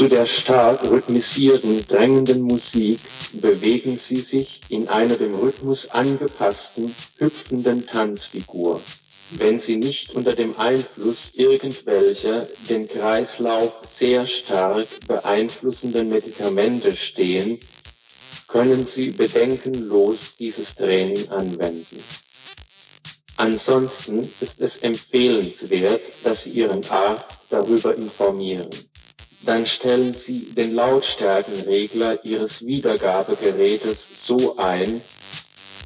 Zu der stark rhythmisierten, drängenden Musik bewegen sie sich in einer dem Rhythmus angepassten, hüpfenden Tanzfigur. Wenn sie nicht unter dem Einfluss irgendwelcher den Kreislauf sehr stark beeinflussenden Medikamente stehen, können sie bedenkenlos dieses Training anwenden. Ansonsten ist es empfehlenswert, dass Sie Ihren Arzt darüber informieren. Dann stellen Sie den Lautstärkenregler Ihres Wiedergabegerätes so ein,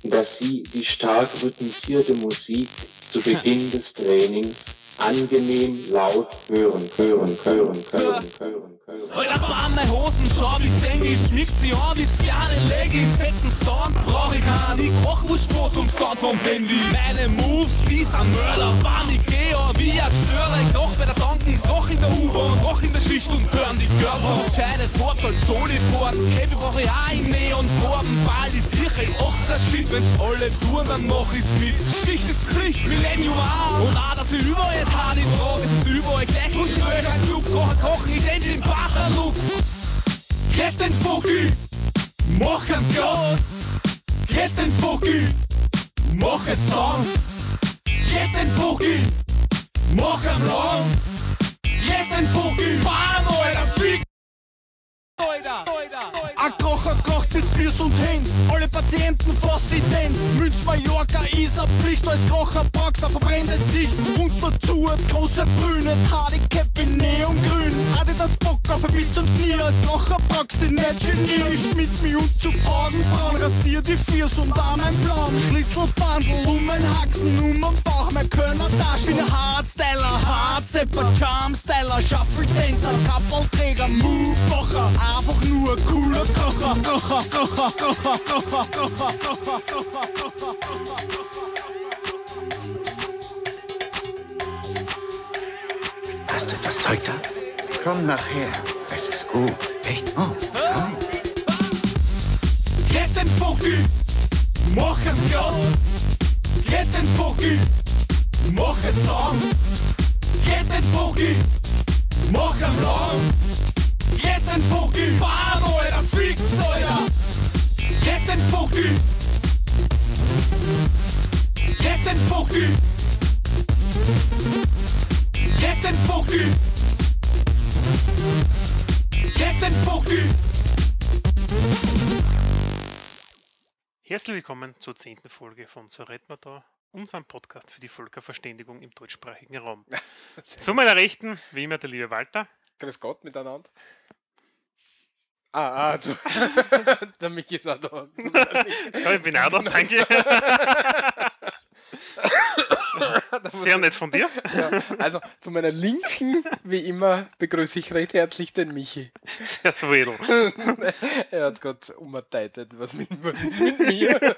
dass Sie die stark rhythmisierte Musik zu Beginn des Trainings angenehm laut hören, hören, hören, hören, hören, hören. Alter, an meine Hosen, schau wie Sandy, schmickt sie an wie kleine Leggy, fetten Sound brauch ich keinen, ich koch Wurstbrot zum Sound vom Handy. Meine Moves, ein Mörder, wann ich geh, wie ein Störer, ich doch bei der Tanken, doch in der U-Bahn, doch in der Schicht und hören die Girls auf. Entscheidet fort, soll Solid-Fort, Käfig brauch ich auch in Neonfarben, bald ist Kirche, auch der Shit, wenn's alle tun, dann mach ich's mit. Schicht ist Pflicht, Millennium auch, und auch, dass ich überall alle Paare im Rohr, es ist überall gleich. Muss ich euch einen Club kochen, kochen, ich den Bacher-Look. Gräbt mach am Gott. Gräbt mach es sanft. Gräbt mach am Lang. Gräbt den Vogel, paar ein Kocher kocht mit Füß und Händen, alle Patienten fast ident. Münz Mallorca ist eine Pflicht, als Kocher packst ein verbrenntes Gesicht. Und dazu als große Brüne, Hardy Cap in Neongrün. Hatte das Bock auf ein bis zum Knie, als Kocher packst du nicht. Ich schmied mich und zu Augenbrauen, rasier die Füß und an mein Flaum. Schlüsselbandel um mein Haxen, um mein Bauch, mein Kölner Tasch. Bin ein Hardstyler, Hardstepper, Charmstyler, Shuffle Dancer, Kappelträger, Move, Kocher einfach nur cooler Kocher, Kocher, Kocher, Kocher, Kocher, Kocher, Kocher, Kocher. Hast du das Zeug da? Komm nachher. Es ist gut. Echt? Oh, komm. Red den Vogel, mach ihn klar. Red den Vogel, mach es lang. Red den Vogel, mach ihn lang. Get den Vogel, bam, Alter, fix, Alter. Get den Vogel. Get den Vogel. Get den Vogel. Get den Vogel. Herzlich willkommen zur zehnten Folge von So redet man da, unserem Podcast für die Völkerverständigung im deutschsprachigen Raum. Zu meiner Rechten, wie immer, der liebe Walter. Grüß Gott miteinander. Ah, ah, du, der Michi ist auch da. Ja, ich bin auch da, danke. Sehr nett von dir. Ja, also zu meiner Linken, wie immer, begrüße ich recht herzlich den Michi. Sehr souverän. Er hat gerade umgeteitet, was mit, was mit mir.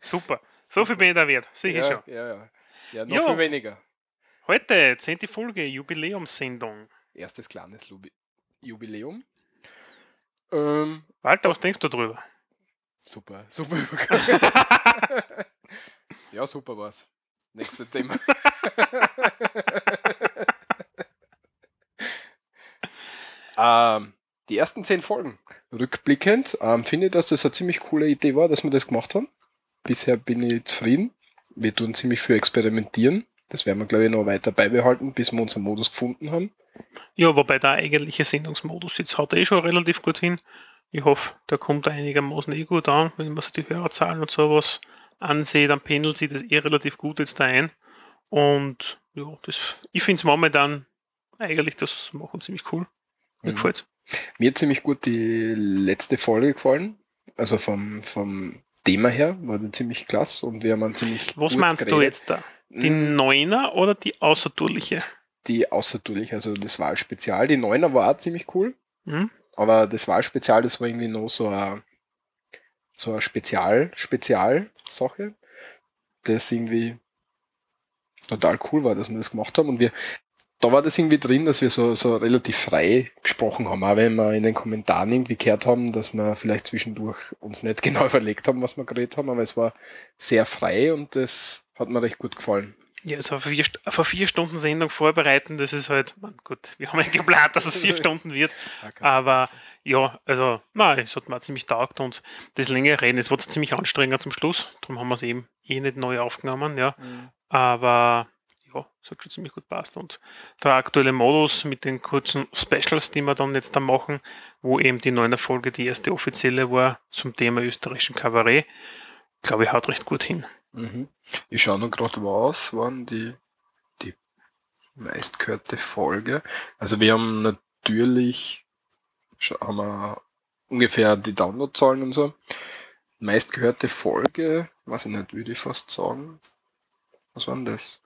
Super. So viel bin ich da wert, sicher Ja, schon. ja, ja. Ja, noch Jo. viel weniger. Heute, zehnte Folge, Jubiläumssendung. Erstes kleines Lubi Jubiläum. Ähm, Walter, was denkst du drüber? super, super Übergang. ja, super war's. Nächstes Thema. ähm, die ersten zehn Folgen. Rückblickend ähm, finde ich, dass das eine ziemlich coole Idee war, dass wir das gemacht haben. Bisher bin ich zufrieden. Wir tun ziemlich viel experimentieren. Das werden wir, glaube ich, noch weiter beibehalten, bis wir unseren Modus gefunden haben. Ja, wobei der eigentliche Sendungsmodus jetzt haut eh schon relativ gut hin. Ich hoffe, der kommt einigermaßen eh gut an. Wenn man sich die Hörerzahlen und sowas ansieht, dann pendelt sich das eh relativ gut jetzt da ein. Und ja, das, ich finde es momentan eigentlich das machen ziemlich cool. Mir Mhm. gefällt's. Mir hat ziemlich gut die letzte Folge gefallen. Also vom, vom Thema her war die ziemlich klasse und wir haben ziemlich Was meinst du geredet. jetzt da? Die Mm, Neuner oder die außertourliche? Die außertourlich, also das Wahlspezial. Die Neuner war auch ziemlich cool, Hm? aber das Wahlspezial, das war irgendwie noch so eine, so eine Spezial, Spezialsache, das irgendwie total cool war, dass wir das gemacht haben und wir da war das irgendwie drin, dass wir so, so relativ frei gesprochen haben, auch wenn wir in den Kommentaren irgendwie gehört haben, dass wir vielleicht zwischendurch uns nicht genau überlegt haben, was wir geredet haben, aber es war sehr frei und das hat mir recht gut gefallen. Ja, also auf vier, auf eine vier Stunden Sendung vorbereiten, das ist halt, man, gut, wir haben ja geplant, dass es vier Stunden wird, aber ja, also, nein, es hat mir ziemlich taugt und das längere Reden, es zwar ziemlich anstrengend zum Schluss, darum haben wir es eben eh nicht neu aufgenommen, ja, Mhm. aber ja, es hat schon ziemlich gut passt und der aktuelle Modus mit den kurzen Specials, die wir dann jetzt da machen, wo eben die neue Folge die erste offizielle war zum Thema österreichischen Kabarett, glaube ich, haut recht gut hin. Mhm. Ich schaue noch gerade, was waren die, die meistgehörte Folge. Also wir haben natürlich, haben wir ungefähr die Downloadzahlen und so. Meistgehörte Folge, weiß ich nicht, würde ich fast sagen. Was waren das?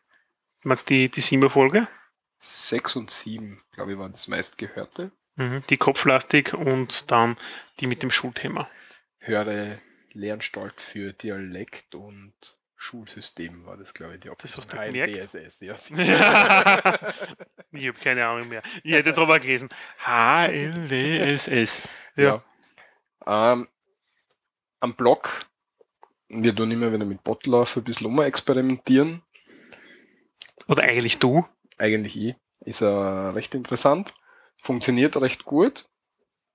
Meinst die, die Siemer-Folge? Sechs und sieben, glaube ich, waren das meistgehörte. Mhm, die kopflastig und dann die mit dem Schulthema. Höre Lernstalt für Dialekt und Schulsystem war das, glaube ich, die Das hast du? HLDSS, ja. ich habe keine Ahnung mehr. Ich hätte jetzt aber gelesen. HLDSS. Ja. Ja. Ähm, am Blog, wir tun immer wieder mit Botlauf ein bisschen experimentieren. Oder eigentlich du. Eigentlich ich. Ist er recht interessant. Funktioniert recht gut.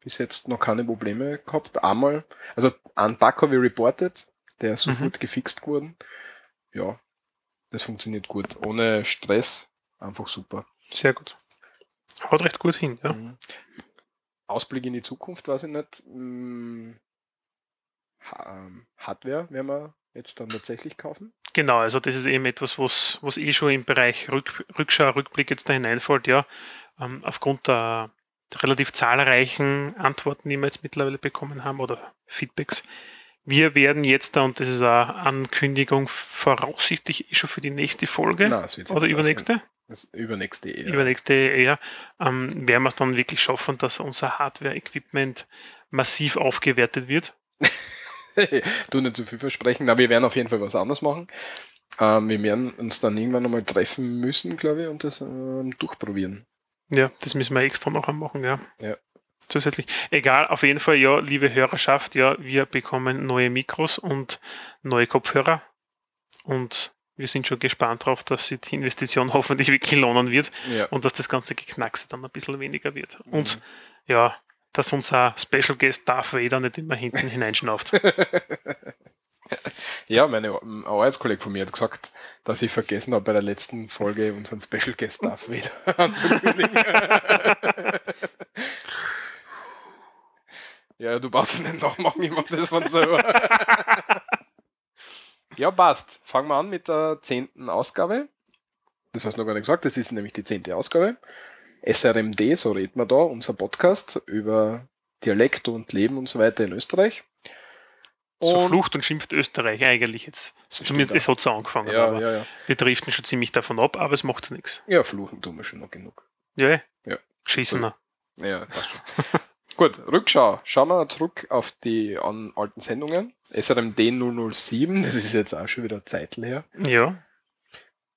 Bis jetzt noch keine Probleme gehabt. Einmal, also einen Bug habe ich reported, der ist sofort gefixt geworden. Ja, das funktioniert gut. Ohne Stress. Einfach super. Sehr gut. Haut recht gut hin, ja. Mhm. Ausblick in die Zukunft, weiß ich nicht. Hm, ähm, Hardware werden wir jetzt dann tatsächlich kaufen. Genau, also das ist eben etwas, was, was eh schon im Bereich Rück, Rückschau, Rückblick jetzt da hineinfällt, ja. Ähm, aufgrund der, der relativ zahlreichen Antworten, die wir jetzt mittlerweile bekommen haben, oder Feedbacks. Wir werden jetzt da, und das ist eine Ankündigung, voraussichtlich eh schon für die nächste Folge Nein, oder übernächste, Das übernächste eher. übernächste eher, ähm, werden wir es dann wirklich schaffen, dass unser Hardware-Equipment massiv aufgewertet wird. du nicht zu viel versprechen, aber wir werden auf jeden Fall was anderes machen. Ähm, wir werden uns dann irgendwann nochmal treffen müssen, glaube ich, und das ähm, durchprobieren. Ja, das müssen wir extra noch machen, ja. Ja. Zusätzlich. Egal, auf jeden Fall, ja, liebe Hörerschaft, ja, wir bekommen neue Mikros und neue Kopfhörer. Und wir sind schon gespannt darauf, dass sich die Investition hoffentlich wirklich lohnen wird Ja. und dass das ganze Geknackse dann ein bisschen weniger wird. Mhm. Und ja, dass unser Special Guest Darth Vader nicht immer hinten hineinschnauft. Ja, meine, ein Arbeitskollege von mir hat gesagt, dass ich vergessen habe, bei der letzten Folge unseren Special Guest Darth wieder anzukündigen. Ja, du brauchst es nicht nachmachen, ich mach das von selber. ja, passt. Fangen wir an mit der zehnten Ausgabe. Das hast du noch gar nicht gesagt, das ist nämlich die zehnte Ausgabe. SRMD, so reden wir da, unser Podcast über Dialekt und Leben und so weiter in Österreich. so Und- flucht und schimpft Österreich eigentlich jetzt. Zumindest es hat so angefangen. Ja, aber ja, ja. Wir driften schon ziemlich davon ab, aber es macht ja nichts. Ja, fluchen tun wir schon noch genug. Ja, eh. Ja. Geschissener. Ja, passt schon. Gut, Rückschau. Schauen wir zurück auf die an, alten Sendungen. SRMD 007, das ist jetzt auch schon wieder Zeitl her. Ja.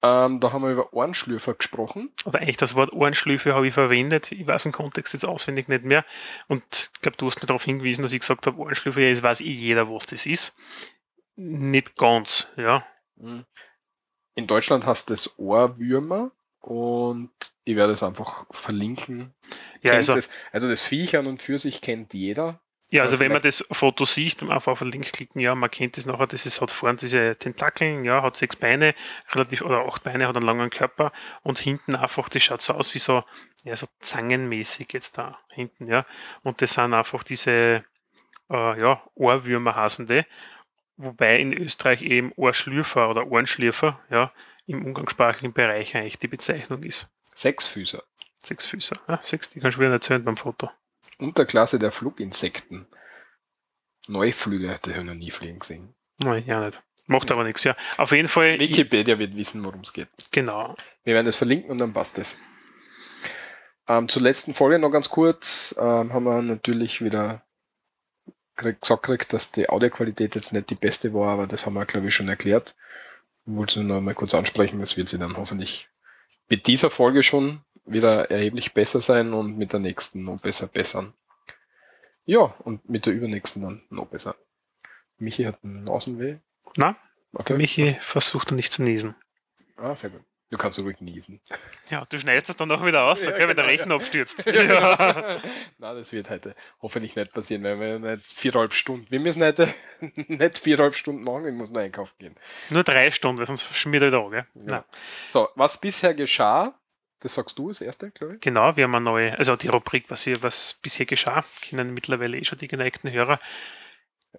Ähm, da haben wir über Ohrenschlürfer gesprochen. oder eigentlich das Wort Ohrenschlüfe habe ich verwendet. Ich weiß den Kontext jetzt auswendig nicht mehr. Und ich glaube, du hast mir darauf hingewiesen, dass ich gesagt habe, Ohrenschlüfe, ja, es weiß eh jeder, was das ist. Nicht ganz, ja. In Deutschland heißt das Ohrwürmer und ich werde es einfach verlinken. Ja, also, das, also das Viech an und für sich kennt jeder. ja, also aber wenn man das Foto sieht und einfach auf den Link klicken, ja, man kennt es nachher, das ist, hat vorne diese Tentakeln, ja, hat sechs Beine, relativ, oder acht Beine, hat einen langen Körper und hinten einfach, das schaut so aus wie so, ja, so zangenmäßig jetzt da hinten, ja. Und das sind einfach diese, äh, ja, Ohrwürmer hasende, wobei in Österreich eben Ohrschlürfer oder Ohrenschlürfer, ja, im umgangssprachlichen Bereich eigentlich die Bezeichnung ist. Sechsfüßer. Sechsfüßer, ja, sechs, die kannst du wieder nicht erzählen beim Foto. Unterklasse der Fluginsekten. Neuflüge, die habe ich noch nie fliegen gesehen. Nein, ja nicht. Macht aber nichts, ja. Auf jeden Fall, Wikipedia wird wissen, worum es geht. genau. Wir werden das verlinken und dann passt es. Ähm, zur letzten Folge noch ganz kurz. Ähm, haben wir natürlich wieder gesagt, dass die Audioqualität jetzt nicht die beste war, aber das haben wir, glaube ich, schon erklärt. Wollte es nur noch mal kurz ansprechen. Das wird sie dann hoffentlich mit dieser Folge schon wieder erheblich besser sein und mit der nächsten noch besser bessern. Ja, und mit der übernächsten dann noch besser. Michi hat einen Außenweh. Na, Okay. Michi versucht nicht zu niesen. Ah, sehr gut. Du kannst ruhig niesen. Ja, du schneidest das dann noch wieder aus, Ja, okay, wenn der genau, Rechner abstürzt. Ja. Na, das wird heute hoffentlich nicht passieren, weil wir nicht viereinhalb Stunden. Wir müssen heute nicht viereinhalb Stunden machen, ich muss noch einkaufen gehen. Nur drei Stunden, weil sonst schmiert er da, gell? Nein. So, was bisher geschah, das sagst du das erste, glaube ich. Genau, wir haben eine neue, also die Rubrik, was, hier, was bisher geschah, kennen mittlerweile eh schon die geneigten Hörer.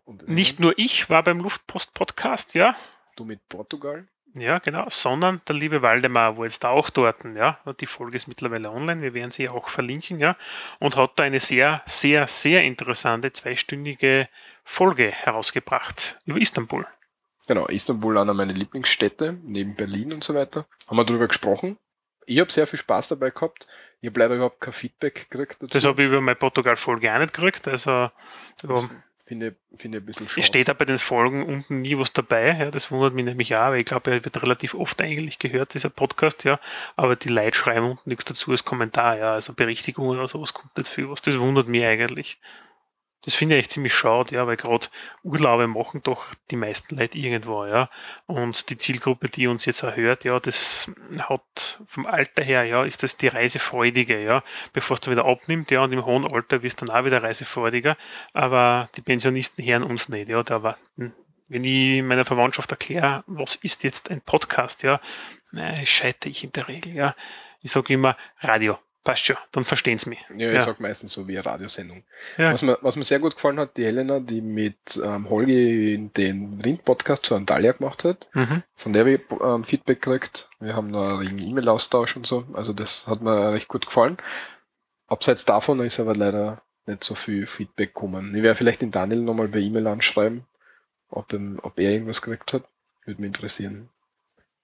Und Nicht nur ich war beim Luftpost-Podcast, ja, du mit Portugal. Ja, genau, sondern der liebe Waldemar war jetzt auch dort, ja, und die Folge ist mittlerweile online, wir werden sie auch verlinken, ja, und hat da eine sehr, sehr, sehr interessante zweistündige Folge herausgebracht über Istanbul. Genau, Istanbul einer meiner Lieblingsstädte, neben Berlin und so weiter. Haben wir darüber gesprochen. Ich habe sehr viel Spaß dabei gehabt. Ich habe leider überhaupt kein Feedback gekriegt dazu. Das habe ich über meine Portugal-Folge auch nicht gekriegt, also Das finde ich, finde ein bisschen schade. Es steht da bei den Folgen unten nie was dabei, ja, das wundert mich nämlich auch, weil ich glaube, er wird relativ oft eigentlich gehört, dieser Podcast, ja, aber die Leute schreiben unten nichts dazu als Kommentar, ja, also Berichtigung oder sowas kommt nicht viel was, das wundert mich eigentlich. Das finde ich echt ziemlich schade, ja, weil gerade Urlaube machen doch die meisten Leute irgendwo, ja, und die Zielgruppe, die uns jetzt erhört, ja, das hat vom Alter her, ja, ist das die Reisefreudige, ja, bevor es dann wieder abnimmt, ja, und im hohen Alter wirst du dann auch wieder reisefreudiger, aber die Pensionisten hören uns nicht, ja, da warten. Wenn ich meiner Verwandtschaft erkläre, was ist jetzt ein Podcast, ja, na, scheite ich in der Regel, ja. Ich sage immer Radio, passt schon, dann verstehen sie mich. Ja, ich Ja. sag meistens so wie eine Radiosendung. Ja. Was, mir, was mir sehr gut gefallen hat, die Helena, die mit ähm, Holgi den Rind-Podcast zu Antalya gemacht hat, Mhm. von der ich ähm, Feedback gekriegt. Wir haben da einen E-Mail-Austausch und so. Also das hat mir recht gut gefallen. Abseits davon ist aber leider nicht so viel Feedback gekommen. Ich werde vielleicht den Daniel nochmal per E-Mail anschreiben, ob, ihm, ob er irgendwas gekriegt hat. Würde mich interessieren.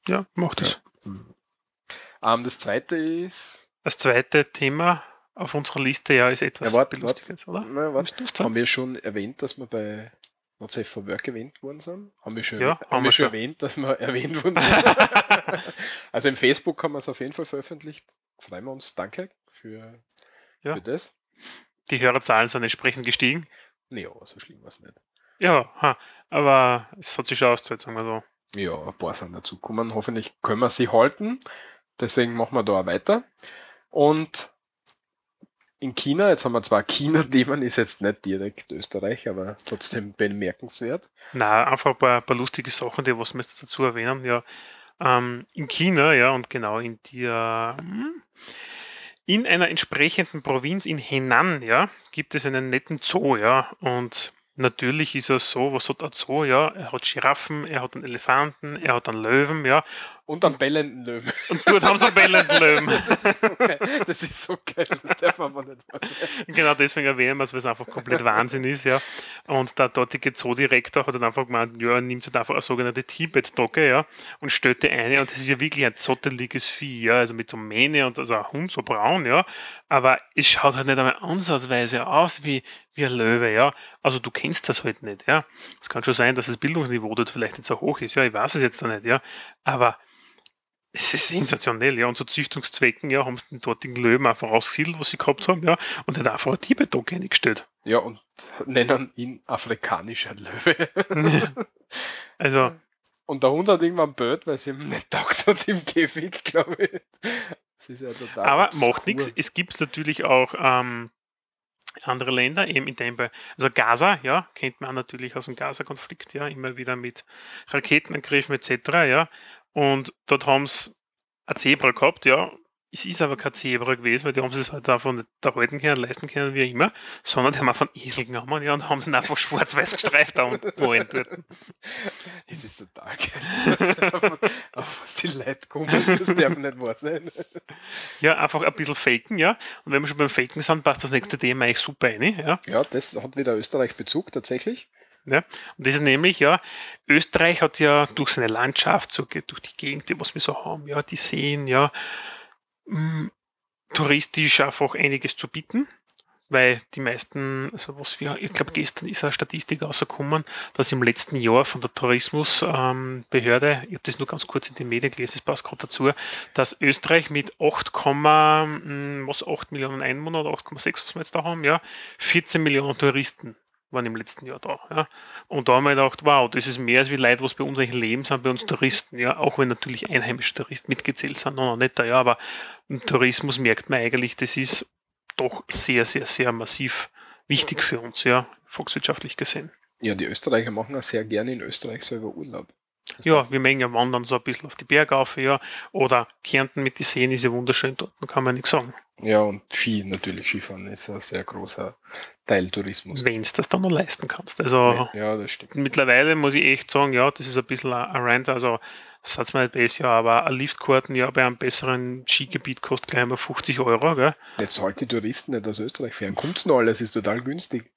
Ja, mach das. Ähm, das zweite ist, Das zweite Thema auf unserer Liste ja ist etwas Ja, wart, Belustigendes, oder? na, warte, haben wir schon erwähnt, dass wir bei WhatsApp for Work erwähnt worden sind? Haben wir schon, Ja, haben haben wir schon erwähnt, dass wir erwähnt worden sind? also im Facebook haben wir es auf jeden Fall veröffentlicht. Freuen wir uns. Danke für, Ja. für das. Die Hörerzahlen sind entsprechend gestiegen. Nee, aber so schlimm war es nicht. Ja, ha, aber es hat sich schon ausgezahlt, sagen wir so. Ja, ein paar sind dazugekommen. Hoffentlich können wir sie halten. Deswegen machen wir da auch weiter. Und in China, jetzt haben wir zwar China-Themen, ist jetzt nicht direkt Österreich, aber trotzdem bemerkenswert. Na, einfach ein paar, paar lustige Sachen, die was wir jetzt dazu erwähnen. Ja, ähm, in China, ja, und genau in der, hm, in einer entsprechenden Provinz in Henan, ja, gibt es einen netten Zoo, ja, und natürlich ist er so, was hat ein Zoo, ja, er hat Giraffen, er hat einen Elefanten, er hat einen Löwen, ja, Und am bellenden Löwen. und dort haben sie einen bellenden Löwen. Das ist so geil. Das ist so geil. Das darf man aber nicht was sagen. Genau deswegen erwähnen wir es, weil es einfach komplett Wahnsinn ist, ja. Und der dortige Zoodirektor hat dann einfach gemeint, ja, er nimmt halt einfach eine sogenannte Tibet-Dogge, ja, und stellt die eine, und das ist ja wirklich ein zotteliges Vieh, ja, also mit so Mähne und also ein Hund so braun, ja, aber es schaut halt nicht einmal ansatzweise aus wie, wie ein Löwe, ja. Also du kennst das halt nicht, ja. Es kann schon sein, dass das Bildungsniveau dort vielleicht nicht so hoch ist, ja, ich weiß es jetzt da nicht, ja, aber es ist sensationell, ja. Und zu Züchtungszwecken, ja, haben sie den dortigen Löwen einfach ausgesiedelt, was sie gehabt haben, ja. Und hat einfach ein Tibet-Dog eingestellt. Ja, und nennen ihn afrikanischer Löwe. Also, Und der Hund hat irgendwann Bird, weil es ihm nicht taugt hat im Käfig, glaube ich. Das ist ja total. aber obskur. macht nichts. Es gibt natürlich auch ähm, andere Länder, eben in dem Be- also Gaza, ja, kennt man natürlich aus dem Gaza-Konflikt, ja, immer wieder mit Raketenangriffen etc., ja. Und dort haben sie ein Zebra gehabt, ja. Es ist aber kein Zebra gewesen, weil die haben es halt einfach nicht erhalten können, leisten können, wie immer, sondern die haben einfach einen Esel genommen, ja, und haben ihn einfach schwarz-weiß gestreift da wollen dort. Es ist total geil. auf, was, auf was die Leute kommen, das darf nicht wahr sein. Ja, einfach ein bisschen faken, ja. Und wenn wir schon beim Faken sind, passt das nächste Thema eigentlich super rein, ja. Ja, das hat wieder Österreich-Bezug tatsächlich. Ja, und das ist nämlich, ja, Österreich hat ja durch seine Landschaft, so, durch die Gegend, die was wir so haben, ja, die Seen, ja, mh, touristisch einfach einiges zu bieten, weil die meisten, also was wir, ich glaube gestern ist eine Statistik rausgekommen, dass im letzten Jahr von der Tourismusbehörde, ich habe das nur ganz kurz in den Medien gelesen, es passt gerade dazu, dass Österreich mit 8, mh, was 8 Millionen Einwohner oder 8,6, was wir jetzt da haben, ja, 14 Millionen Touristen waren im letzten Jahr da. Ja. Und da haben wir gedacht, wow, das ist mehr als wie Leute, was bei uns eigentlich leben, sind bei uns Touristen, ja, auch wenn natürlich einheimische Touristen mitgezählt sind, noch nicht da, ja, aber im Tourismus merkt man eigentlich, das ist doch sehr, sehr, sehr massiv wichtig für uns, ja, volkswirtschaftlich gesehen. Ja, die Österreicher machen auch sehr gerne in Österreich selber Urlaub. Das Ja, wir mengen ja wandern so ein bisschen auf die Berge auf, ja. Oder Kärnten mit den Seen ist ja wunderschön dort, kann man nichts sagen. Ja, und Ski natürlich, Skifahren ist ein sehr großer Teil Tourismus. Wenn es das dann noch leisten kannst. Also Ja, das stimmt. mittlerweile muss ich echt sagen, ja, das ist ein bisschen ein Rant, also das mir nicht besser, aber ein Liftkarten ja bei einem besseren Skigebiet kostet gleich mal 50 Euro, gell? Jetzt sollte die Touristen nicht aus Österreich fahren. Kommt's noch alles, ist total günstig.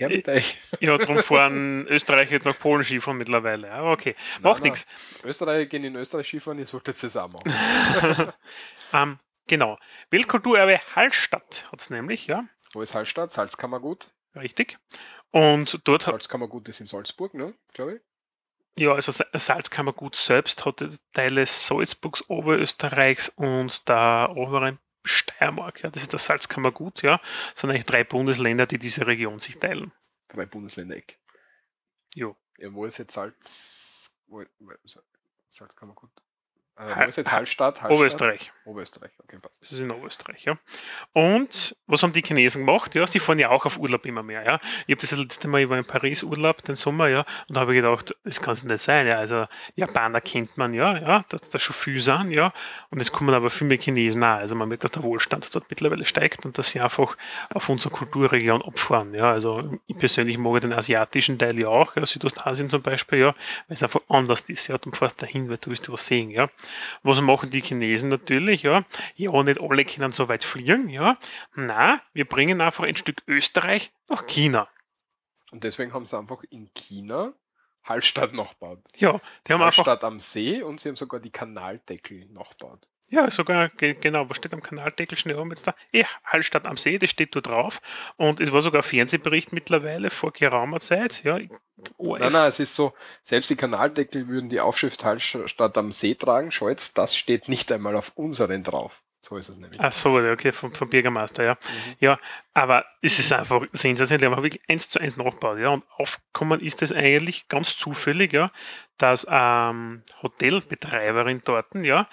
Her mit euch. Ja, darum fahren Österreicher nach Polen Skifahren mittlerweile. Aber okay, macht nichts. Österreicher gehen in Österreich Skifahren, ihr solltet es auch machen. Ähm, genau. Weltkulturerbe Hallstatt hat es nämlich, ja, Wo ist Hallstatt? Salzkammergut. richtig. Und dort hat, Salzkammergut ist in Salzburg, ne? Glaube ich. ja, also Sa- Salzkammergut selbst hat Teile Salzburgs, Oberösterreichs und der oberen Steiermark, ja, das ist das Salzkammergut, ja, das sind eigentlich drei Bundesländer, die diese Region sich teilen. Drei Bundesländer Eck. Jo. Ja, wo ist jetzt Salz. Wo, Salzkammergut? Äh, wo ist jetzt Hallstatt? Hallstatt? Oberösterreich. Oberösterreich, okay, passt. Das ist in Oberösterreich, ja. Und was haben die Chinesen gemacht? Ja, sie fahren ja auch auf Urlaub immer mehr, ja. Ich habe das letzte Mal, ich war in Paris Urlaub, den Sommer, ja, und da habe ich gedacht, das kann es nicht sein, ja. Also Japaner kennt man, ja, ja, dass das schon viel sind, ja. Und es kommen aber viel mehr Chinesen auch. Also man merkt, dass der Wohlstand dort mittlerweile steigt und dass sie einfach auf unsere Kulturregion abfahren, ja. Also ich persönlich mag den asiatischen Teil ja auch, ja, Südostasien zum Beispiel, ja, weil es einfach anders ist, ja. Du fährst dahin, weil du willst was sehen, ja. Was machen die Chinesen natürlich, ja? Ja, nicht alle können so weit fliegen, ja. Na, wir bringen einfach ein Stück Österreich nach China. Und deswegen haben sie einfach in China Hallstatt nachgebaut. Ja, die haben einfach, Hallstatt am See und sie haben sogar die Kanaldeckel nachgebaut. Ja, sogar, ge- genau, was steht am Kanaldeckel schnell oben jetzt da? Eh, Hallstatt am See, das steht da drauf. Und es war sogar ein Fernsehbericht mittlerweile vor geraumer Zeit, ja. ORF. Nein, nein, es ist so, selbst die Kanaldeckel würden die Aufschrift Hallstatt am See tragen. Jetzt, das steht nicht einmal auf unseren drauf. So ist es nämlich. Ach so, okay, vom, vom Bürgermeister, ja. Ja, aber es ist einfach sensationell. Die haben wirklich eins zu eins nachgebaut, ja. Und aufgekommen ist es eigentlich ganz zufällig, ja, dass ähm, Hotelbetreiberin dort, ja,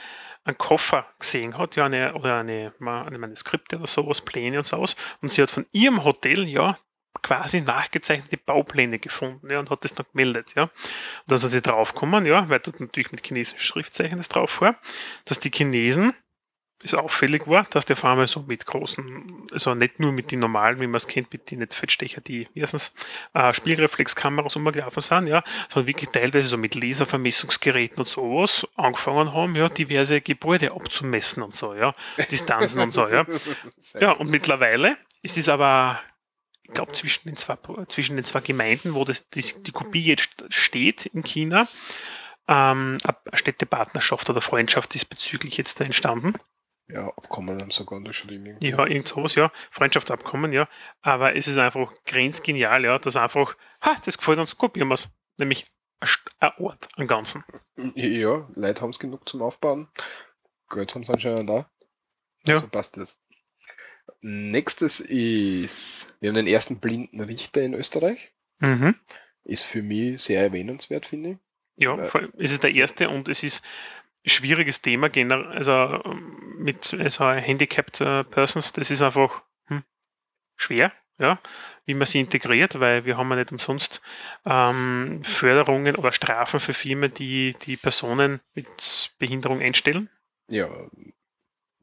einen Koffer gesehen hat, ja, eine, oder eine, eine Manuskripte oder sowas, Pläne und so aus. Und sie hat von ihrem Hotel, ja, quasi nachgezeichnete Baupläne gefunden, ja, und hat das dann gemeldet, ja. Und sind sie draufgekommen, ja, weil dort natürlich mit chinesischen Schriftzeichen das drauf war, dass die Chinesen es auffällig war, dass der einmal so mit großen, also nicht nur mit den normalen, wie man es kennt, mit den nicht Fettstecher, die erstens äh, Spielreflexkameras umgelaufen sind, ja, sondern wirklich teilweise so mit Laservermessungsgeräten und sowas angefangen haben, ja, diverse Gebäude abzumessen und so, ja, Distanzen und so, ja. Ja, und mittlerweile ist es aber, ich glaube, zwischen den zwei, zwischen den zwei Gemeinden, wo das, die, die Kopie jetzt steht in China, ähm, eine Städtepartnerschaft oder Freundschaft diesbezüglich jetzt da entstanden. Ja, Abkommen haben sogar unterschrieben. Ja, irgend sowas, ja. Freundschaftsabkommen, ja. Aber es ist einfach grenzgenial, ja, dass einfach, ha, das gefällt uns, kopieren wir es. Nämlich ein Ort am Ganzen. Ja, Leute haben es genug zum Aufbauen. Geld haben sie anscheinend da. Ja. So passt das. Nächstes ist, wir haben den ersten blinden Richter in Österreich. Mhm. Ist für mich sehr erwähnenswert, finde ich. Ja, es ist der erste und es ist schwieriges Thema also ähm, mit also handicapped äh, Persons, das ist einfach hm, schwer, ja, wie man sie integriert, weil wir haben ja nicht umsonst ähm, Förderungen oder Strafen für Firmen, die die Personen mit Behinderung einstellen. Ja,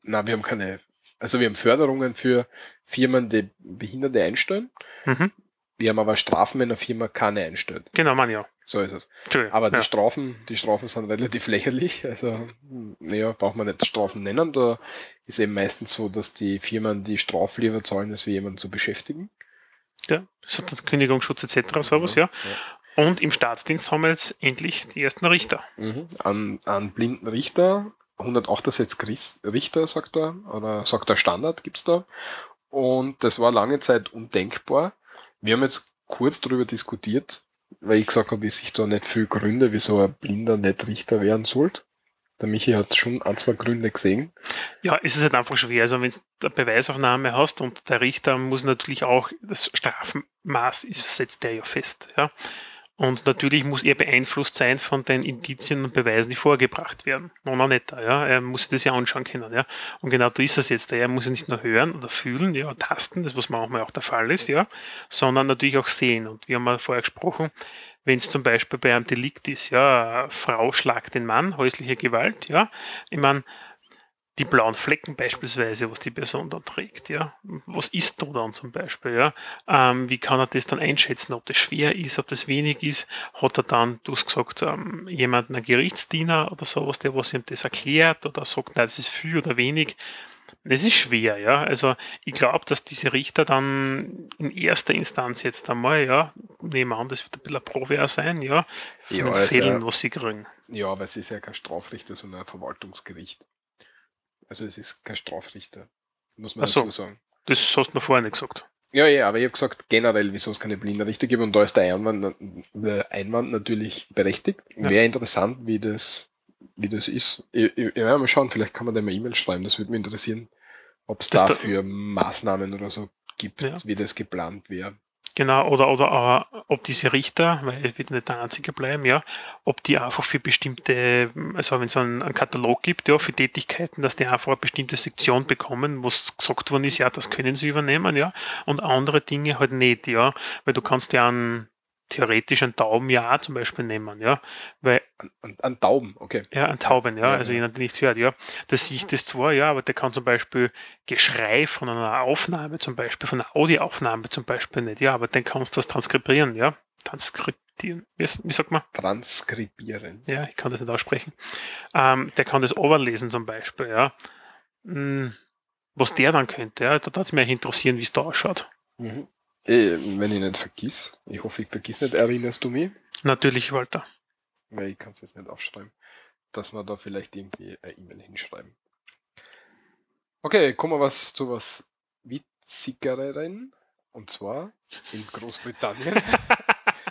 na, wir haben keine, also wir haben Förderungen für Firmen, die Behinderte einstellen. Mhm. Wir haben aber Strafen, wenn eine Firma keine einstellt. Genau, man ja. So ist es. Aber die ja. Strafen, die Strafen sind relativ lächerlich. Also, naja, braucht man nicht Strafen nennen. Da ist eben meistens so, dass die Firmen die Strafe lieber zahlen, als wir jemanden zu beschäftigen. Ja, das hat Kündigungsschutz etc. sowas, ja. Und im Staatsdienst haben wir jetzt endlich die ersten Richter. Mhm. An, an blinden Richter, 168 Chris- Richter, sagt er, oder sagt der Standard, gibt's da. Und das war lange Zeit undenkbar. Wir haben jetzt kurz darüber diskutiert, weil ich gesagt habe, ich sehe da nicht viel Gründe, wieso ein Blinder nicht Richter werden sollte. Der Michi hat schon ein, zwei Gründe gesehen. Ja, es ist halt einfach schwer. Also wenn du eine Beweisaufnahme hast und der Richter muss natürlich auch, das Strafmaß ist, setzt der ja fest. Ja. Und natürlich muss er beeinflusst sein von den Indizien und Beweisen, die vorgebracht werden. No, noch nicht. Ja. Er muss das ja anschauen können. Ja. Und genau da ist es jetzt. Er muss es nicht nur hören oder fühlen, ja, tasten, das was manchmal auch der Fall ist, ja, sondern natürlich auch sehen. Und wir haben ja vorher gesprochen, wenn es zum Beispiel bei einem Delikt ist, ja, Frau schlagt den Mann, häusliche Gewalt, ja, ich meine, die blauen Flecken beispielsweise, was die Person dann trägt, ja. Was ist da dann zum Beispiel, ja? Ähm, wie kann er das dann einschätzen, ob das schwer ist, ob das wenig ist? Hat er dann, du hast gesagt, ähm, jemanden, einen Gerichtsdiener oder sowas, der was ihm das erklärt oder sagt, nein, das ist viel oder wenig? Das ist schwer, ja. Also ich glaube, dass diese Richter dann in erster Instanz jetzt einmal, ja, nehmen an, das wird ein bisschen ein Prover sein, ja, von Ja, den also- Fällen, was sie kriegen. Ja, aber es ist ja kein Strafrichter, sondern ein Verwaltungsgericht. Also es ist kein Strafrichter, muss man Ach so. dazu sagen. Das hast du mir vorher nicht gesagt. Ja, ja, aber ich habe gesagt, generell, wieso es keine blinden Richter gibt. Und da ist der Einwand, der Einwand natürlich berechtigt. Ja. Wäre interessant, wie das, wie das ist. Ich, ich, werde mal schauen, vielleicht kann man dem eine E-Mail schreiben, das würde mich interessieren, ob es Das da- dafür Maßnahmen oder so gibt, Ja. wie das geplant wäre. Genau, oder, oder äh, ob diese Richter, weil es wird nicht der einzige bleiben, ja, ob die einfach für bestimmte, also wenn es einen, einen Katalog gibt, ja, für Tätigkeiten, dass die einfach eine bestimmte Sektion bekommen, wo es gesagt worden ist, ja, das können sie übernehmen, ja, und andere Dinge halt nicht, ja, weil du kannst ja einen theoretisch einen Tauben ja zum Beispiel nehmen, ja, weil An, an, an Tauben, okay. ja, ein Tauben, ja, Ja, also ja. jemand, der nicht hört, ja. Da sehe ich das zwar, ja, aber der kann zum Beispiel Geschrei von einer Aufnahme zum Beispiel, von einer Audioaufnahme zum Beispiel nicht, ja, aber den kannst du das transkribieren, ja. Transkribieren, wie, wie sagt man? Transkribieren. Ja, ich kann das nicht aussprechen. Ähm, der kann das overlesen zum Beispiel, ja. Hm, Was der dann könnte, ja, da würde es mich interessieren, wie es da ausschaut. Mhm. Eh, wenn ich nicht vergiss, ich hoffe, ich vergiss nicht, erinnerst du mich? Natürlich, Walter. weil ich kann es jetzt nicht aufschreiben, dass wir da vielleicht irgendwie eine E-Mail hinschreiben. Okay, kommen wir was zu was witzigeren. Und zwar in Großbritannien.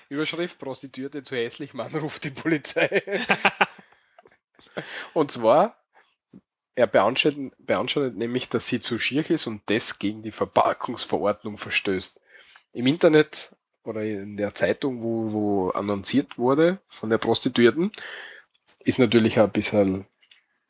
Überschrift Prostituierte zu hässlich, Mann ruft die Polizei. und zwar, er beanstandet, beanstandet nämlich, dass sie zu schier ist und das gegen die Verpackungsverordnung verstößt. Im Internet oder in der Zeitung, wo, wo annonciert wurde von der Prostituierten, ist natürlich auch ein bisschen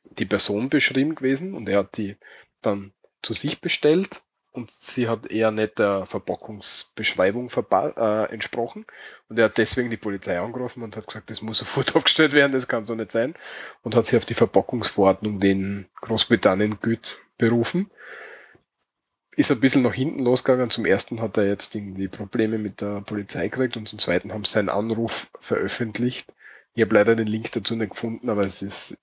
die Person beschrieben gewesen und er hat die dann zu sich bestellt und sie hat eher nicht der Verpackungsbeschreibung verpa- äh, entsprochen. Und er hat deswegen die Polizei angerufen und hat gesagt, das muss sofort abgestellt werden, das kann so nicht sein. Und hat sich auf die Verpackungsverordnung, die in Großbritannien gilt, berufen ist ein bisschen nach hinten losgegangen. Zum ersten hat er jetzt irgendwie Probleme mit der Polizei gekriegt und zum zweiten haben sie seinen Anruf veröffentlicht. Ich habe leider den Link dazu nicht gefunden, aber es ist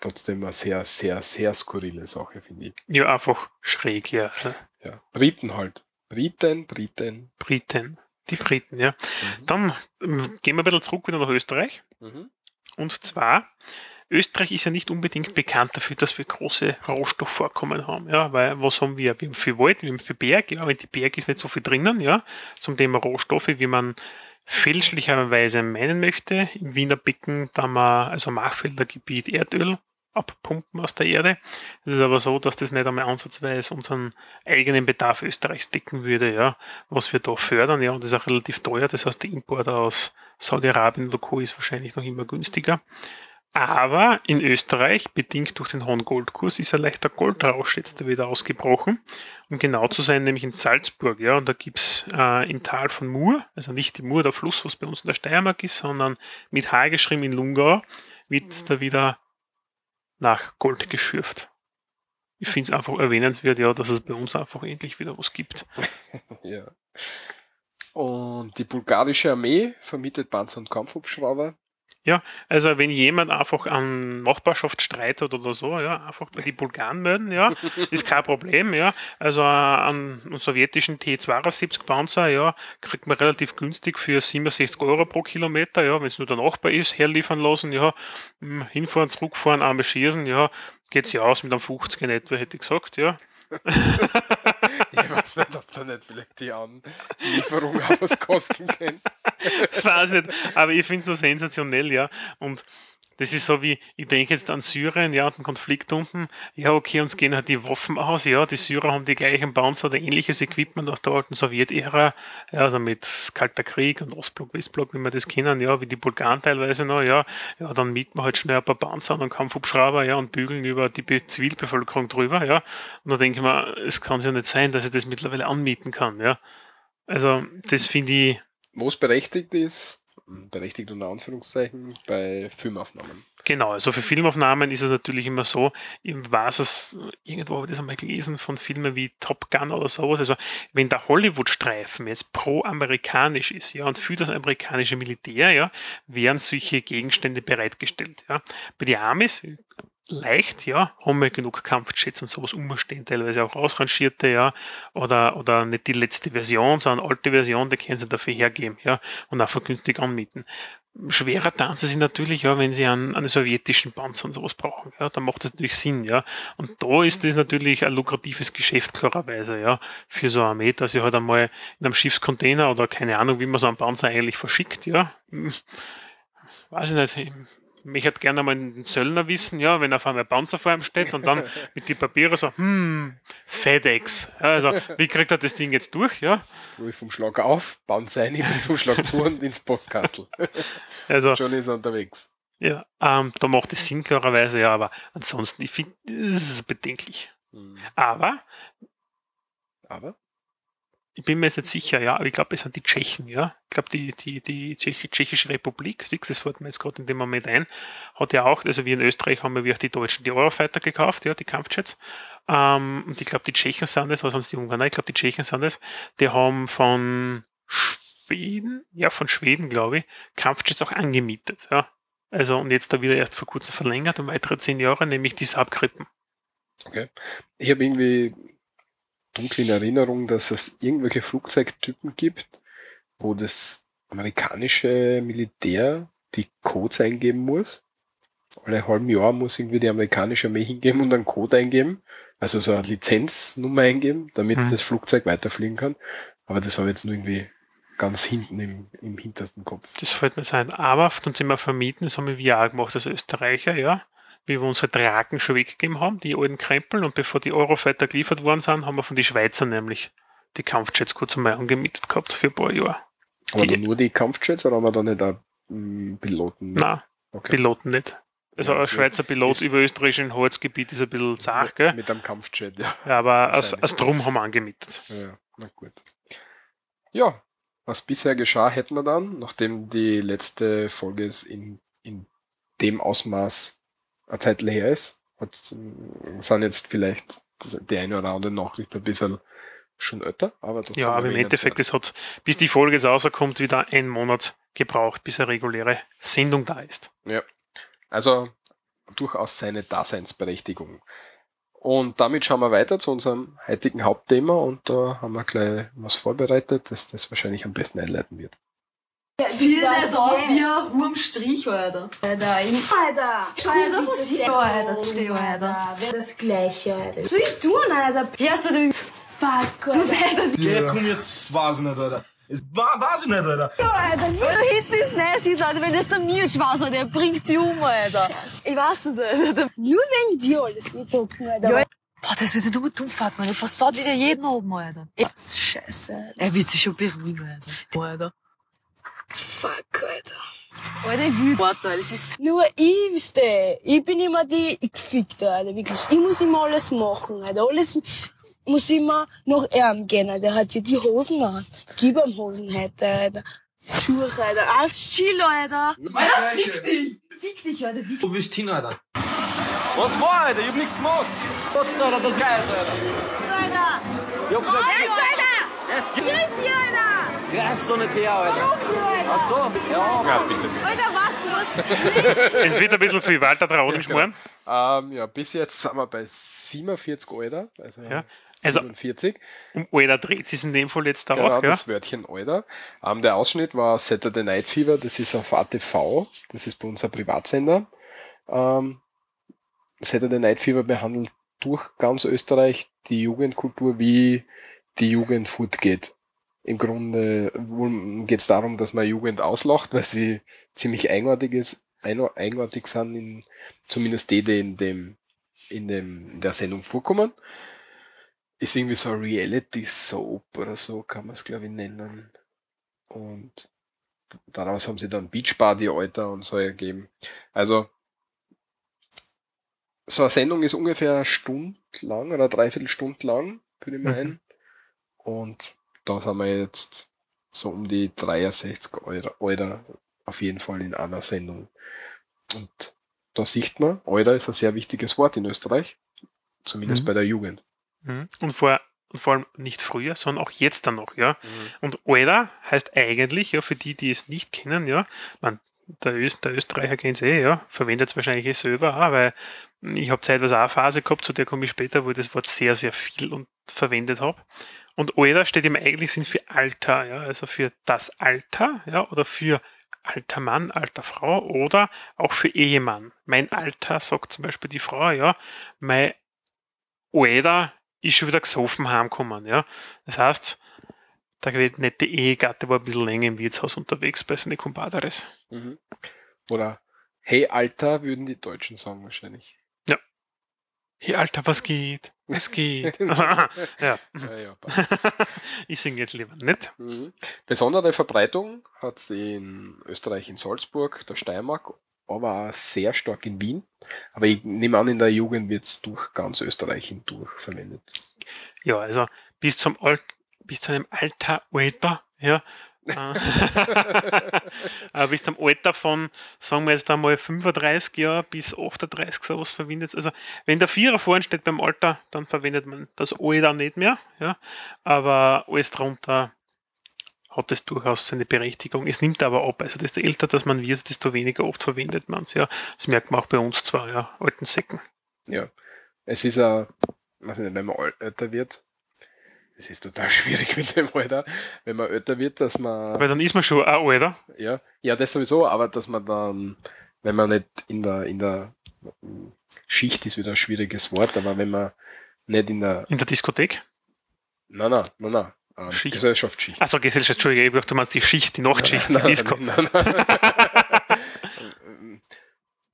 trotzdem eine sehr, sehr, sehr skurrile Sache, finde ich. Ja, einfach schräg, ja. Ja. Briten halt. Briten, Briten. Briten. Die Briten, ja. Mhm. Dann ähm, gehen wir ein bisschen zurück wieder nach Österreich. Mhm. Und zwar, Österreich ist ja nicht unbedingt bekannt dafür, dass wir große Rohstoffvorkommen haben. Ja, weil was haben wir? Wir haben viel Wald, wir haben viel Berg, ja, aber in die Berg ist nicht so viel drinnen, ja. Zum Thema Rohstoffe, wie man fälschlicherweise meinen möchte. Im Wiener Becken, da haben wir, also Machfelder Gebiet Erdöl abpumpen aus der Erde. Es ist aber so, dass das nicht einmal ansatzweise unseren eigenen Bedarf Österreichs decken würde, ja, was wir da fördern, ja, und das ist auch relativ teuer. Das heißt, der Import aus Saudi-Arabien oder Co. ist wahrscheinlich noch immer günstiger. Aber in Österreich, bedingt durch den hohen Goldkurs, ist ein leichter Goldrausch jetzt wieder ausgebrochen. Um genau zu sein, nämlich in Salzburg, ja, und da gibt's äh, im Tal von Mur, also nicht die Mur, der Fluss, was bei uns in der Steiermark ist, sondern mit H geschrieben in Lungau, wird da wieder nach Gold geschürft. Ich finde es einfach erwähnenswert, ja, dass es bei uns einfach endlich wieder was gibt. Ja. Und die bulgarische Armee vermietet Panzer- und Kampfhubschrauber. Also wenn jemand einfach an Nachbarschaftsstreit hat oder so, ja, einfach bei die Bulgaren melden, ja, ist kein Problem, ja. Also an einen sowjetischen T-72 Panzer, ja, kriegt man relativ günstig für 67 Euro pro Kilometer, ja, wenn es nur der Nachbar ist, herliefern lassen, ja, hm, hinfahren, zurückfahren, arme schießen, ja, geht's ja aus mit einem 50 in etwa, hätte ich gesagt, ja. Ich weiß nicht, ob da nicht vielleicht die Anlieferung auch was kosten kann. Das weiß ich nicht, aber ich finde es nur sensationell, ja. Und Das ist so wie, ich denke jetzt an Syrien, ja, den Konflikt unten. Ja, okay, uns gehen halt die Waffen aus. Ja, die Syrer haben die gleichen Panzer oder ähnliches Equipment aus der alten Sowjetära. Ja, also mit Kalter Krieg und Ostblock, Westblock, wie wir das kennen. Ja, wie die Bulgaren teilweise noch. Ja, ja, dann mieten wir halt schnell ein paar Panzer und Kampfhubschrauber, ja, und bügeln über die Be Zivilbevölkerung drüber. Ja, und da denke ich mir, es kann ja nicht sein, dass ich das mittlerweile anmieten kann. Ja, also das finde ich. Wo es berechtigt ist, berechtigt unter Anführungszeichen, bei Filmaufnahmen. Genau, also für Filmaufnahmen ist es natürlich immer so, weiß es, irgendwo habe ich das einmal gelesen von Filmen wie Top Gun oder sowas, also wenn der Hollywood-Streifen jetzt pro-amerikanisch ist, ja, und für das amerikanische Militär, ja, werden solche Gegenstände bereitgestellt, ja. Bei den Amis, leicht, ja, haben wir genug Kampfjets und sowas umstehen, teilweise auch ausrangierte, ja, oder, oder nicht die letzte Version, sondern alte Version, die können sie dafür hergeben, ja, und auch vergünstig anmieten. Schwerer Tanzen sind natürlich, ja, wenn sie einen, einen sowjetischen Panzer und sowas brauchen, ja, dann macht das natürlich Sinn, ja. Und da ist das natürlich ein lukratives Geschäft, klarerweise, ja, für so eine Armee, dass sie halt einmal in einem Schiffscontainer oder keine Ahnung, wie man so einen Panzer eigentlich verschickt, ja. Weiß ich nicht, mich hätte gerne mal einen Zöllner wissen, ja, wenn auf einmal Panzer vor ihm steht und dann mit den Papieren so, hm, FedEx. Ja, also, wie kriegt er das Ding jetzt durch, ja? Briefumschlag auf, Panzer ein, Briefumschlag zu und ins Postkastel. Also, Schon ist er unterwegs. ja, ähm, da macht es Sinn, klarerweise, ja, aber ansonsten, ich finde, das ist bedenklich. Hm. Aber, Aber? Ich bin mir jetzt nicht sicher, ja, aber ich glaube, es sind die Tschechen, ja. Ich glaube, die, die, die Tschech Tschechische Republik, siehst das fällt mir jetzt gerade in dem Moment ein, hat ja auch, also wir in Österreich haben wir auch die Deutschen die Eurofighter gekauft, ja, die Kampfjets. Ähm, und ich glaube, die Tschechen sind es, was sonst die Ungarn, ich glaube, die Tschechen sind es, die haben von Schweden, ja, von Schweden, glaube ich, Kampfjets auch angemietet, ja. Also, und jetzt da wieder erst vor kurzem verlängert um weitere zehn Jahre, nämlich die Saab-Krippen. Okay. Ich habe irgendwie dunkel in Erinnerung, dass es irgendwelche Flugzeugtypen gibt, wo das amerikanische Militär die Codes eingeben muss. Alle halben Jahr muss irgendwie die amerikanische Armee hingeben und einen Code eingeben. Also so eine Lizenznummer eingeben, damit Mhm. das Flugzeug weiterfliegen kann. Aber das habe ich jetzt nur irgendwie ganz hinten im, im hintersten Kopf. Das fällt mir sein. Aber dann sind wir vermieten, das haben wir auch gemacht als Österreicher, ja. Wie wir unsere Draken schon weggegeben haben, die alten Krempel, und bevor die Eurofighter geliefert worden sind, haben wir von den Schweizern nämlich die Kampfjets kurz einmal angemietet gehabt für ein paar Jahre. Aber Die- nur die Kampfjets oder haben wir da nicht auch mm, Piloten? Nein, okay. Piloten nicht. Also Ja, ein Schweizer Pilot über österreichischen Holzgebiet ist ein bisschen zart, gell? Mit einem Kampfjet, ja. Ja, aber als, als Drum haben wir angemietet. Ja, na gut. Ja, was bisher geschah, hätten wir dann, nachdem die letzte Folge ist in, in dem Ausmaß eine Zeit her ist, hat, sind jetzt vielleicht die eine oder andere Nachricht ein bisschen schon älter, aber Ja, aber im Endeffekt, es hat, bis die Folge jetzt rauskommt, wieder einen Monat gebraucht, bis eine reguläre Sendung da ist. Also durchaus seine Daseinsberechtigung. Und damit schauen wir weiter zu unserem heutigen Hauptthema und da haben wir gleich was vorbereitet, das das wahrscheinlich am besten einleiten wird. Fiel nicht auf wie ein Hurmstrich, Alter. Alter, ich, Alter. Schau dir das was ist, Alter. Steh, Alter. Das gleiche, Alter. Was soll ich tun, Alter? Hörst du den Fuck, Du Alter. Alter. Ja, komm jetzt, weiß ich nicht, Alter. Es war, weiß ich nicht, Alter. Alter, Da hinten ist Nessie, Alter. Wenn das der Mirsch war, so, der bringt die um, Alter. Ich weiß nicht, Alter. Nur wegen dir alles mitgucken, Alter. Ja. Boah, der soll sich nur dumm fucken, Alter. Versaut wieder jeden oben, Alter. Er, Scheiße, Alter. er wird sich schon beruhigen, Alter. Alter. Fuck, Alter. Alter, ich will warten, Alter. Es ist Nur ich, wisst ihr, ich bin immer die Gefickte, Alter, wirklich. Ich muss immer alles machen, Alter. Alles muss immer nach ihm gehen, Alter. Der hat ja die Hosen an. Gib ihm Hosen heute, Alter. Schuhe, Alter. Alles chill, Alter. Alter, fick dich. Fick dich, Alter. Die Du willst hin, Alter. Was war, Alter? Ich hab nichts gemacht. Trotzdem, Alter, das ist geil, Alter. Alter. Ja, bleib, Alter. erst Gib dir, Alter. Greif so nicht her, Alter. Ach so, ja. Ja, bitte. Alter, was? Du Es wird ein bisschen viel Walter Traunisch morgen. Ähm, ja, bis jetzt sind wir bei 47 Alter, also, Ja, also- 47. Um Alter dreht es in dem Fall jetzt Genau, auch, ja. das Wörtchen Alter. Ähm, der Ausschnitt war Saturday Night Fever, das ist auf ATV, das ist bei uns ein Privatsender. Ähm, Saturday Night Fever behandelt durch ganz Österreich die Jugendkultur, wie die Jugend fortgeht. Im Grunde geht es darum, dass man Jugend auslacht, weil sie ziemlich eigenartig ist, eigenartig sind, in, zumindest die, die in dem, in dem, in der Sendung vorkommen, ist irgendwie so ein Reality Soap oder so, kann man es glaube ich nennen. Und daraus haben sie dann Beach Party Alter und so ergeben. Also, so eine Sendung ist ungefähr eine Stunde lang oder dreiviertel Stunde lang, würde ich Mhm. meinen. Und da sind wir jetzt so um die 63 Euro, Euro auf jeden Fall in einer Sendung. Und da sieht man, Euro ist ein sehr wichtiges Wort in Österreich, zumindest Mhm. bei der Jugend. Mhm. Und vor, und vor allem nicht früher, sondern auch jetzt dann noch, ja. Und Alter heißt eigentlich, ja, für die, die es nicht kennen, ja, man, der, Öst, der Österreicher kennt es eh, ja, verwendet es wahrscheinlich eh selber auch, weil ich habe zeitweise auch eine Phase gehabt, zu der komme ich später, wo ich das Wort sehr, sehr viel und verwendet habe. Und Alter steht im eigentlichen Sinn für Alter, ja, also für das Alter, ja, oder für alter Mann, alter Frau oder auch für Ehemann. Mein Alter, sagt zum Beispiel die Frau, ja, mein Alter ist schon wieder gesoffen heimgekommen, ja. Das heißt, der nette Ehegatte war ein bisschen länger im Wirtshaus unterwegs bei seinen Compadres. Mhm. Oder Hey Alter, würden die Deutschen sagen wahrscheinlich. Hey Alter, was geht? Was geht? ja. Ja, ja, ich singe jetzt lieber nicht. Mhm. Besondere Verbreitung hat sie in Österreich, in Salzburg, der Steiermark, aber auch sehr stark in Wien. Aber ich nehme an, in der Jugend wird es durch ganz Österreich hindurch verwendet. Ja, also bis zum Alt, bis zu einem Alter, Alter, ja. Äh, Aber bis zum Alter von, sagen wir jetzt einmal 35 Jahre bis 38 sowas verwendet. Also wenn der Vierer vorne steht beim Alter, dann verwendet man das Alter nicht mehr. Ja. Aber alles drunter hat es durchaus seine Berechtigung. Es nimmt aber ab. Also desto älter das man wird, desto weniger oft verwendet man es. Ja. Das merkt man auch bei uns zwar, ja, alten Säcken. Ja. Es ist weiß nicht, wenn man älter wird, es ist total schwierig mit dem Alter, wenn man älter wird, dass man. Weil dann ist man schon ein Alter. Ja, ja, das sowieso, aber dass man dann, wenn man nicht in der, in der Schicht ist wieder ein schwieriges Wort, aber wenn man nicht in der, In der Diskothek. nein, nein, nein, nein, ähm, Schicht. Gesellschaftsschicht. Achso, Gesellschaft, Entschuldige, ich dachte, du meinst die Schicht, die Nachtschicht, die Nein, Disco. nein, nein.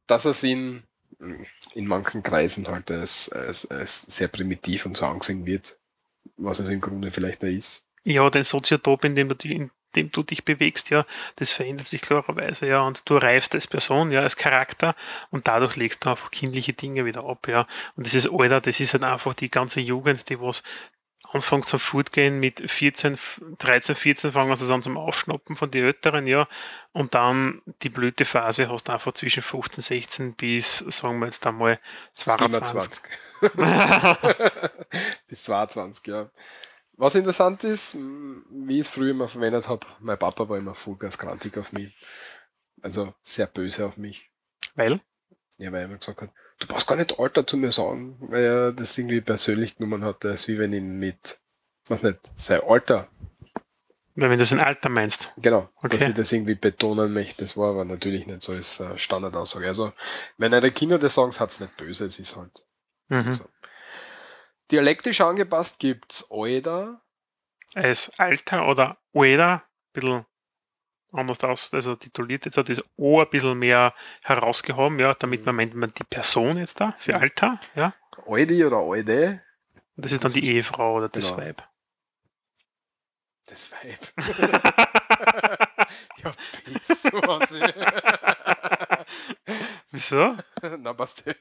Dass es in, in manchen Kreisen halt als, als, als sehr primitiv und so angesehen wird, was es im Grunde vielleicht da ist. Ja, den Soziotop, in dem du, in dem du dich bewegst, ja, das verändert sich klarerweise, ja, und du reifst als Person, ja, als Charakter und dadurch legst du einfach kindliche Dinge wieder ab, ja. Und das ist Alter, das ist halt einfach die ganze Jugend, die was anfängt zum Fortgehen mit 14, 13, 14 fangen sie an zum Aufschnappen von den Älteren, ja, und dann die Blütephase hast du einfach zwischen 15, 16 bis, sagen wir jetzt einmal, 22. 27. Bis 22, ja. Was interessant ist, wie ich es früher immer verwendet habe, mein Papa war immer Vollgas grantig auf mich. Also sehr böse auf mich. Weil? Ja, weil er immer gesagt hat, du brauchst gar nicht Alter zu mir sagen, weil er das irgendwie persönlich genommen hat, das ist wie wenn ihn mit, was nicht, sein Alter, wenn du sein Alter meinst. genau, dass Okay. ich das irgendwie betonen möchte, das war aber natürlich nicht so als äh, Standardaussage. Also, wenn eure Kinder das sagen, hat's nicht böse, es ist halt Mhm. so. Dialektisch angepasst gibt's Alter, als Alter oder ein bisschen anders aus, also tituliert jetzt hat das O ein bisschen mehr herausgehoben, ja, damit man meint man die Person jetzt da für Alter, ja. Aldi oder Alde, Und das ist dann die Ehefrau oder das Genau. Weib. das Weib. ja, bist du Wahnsinn. Wieso? Na, eh.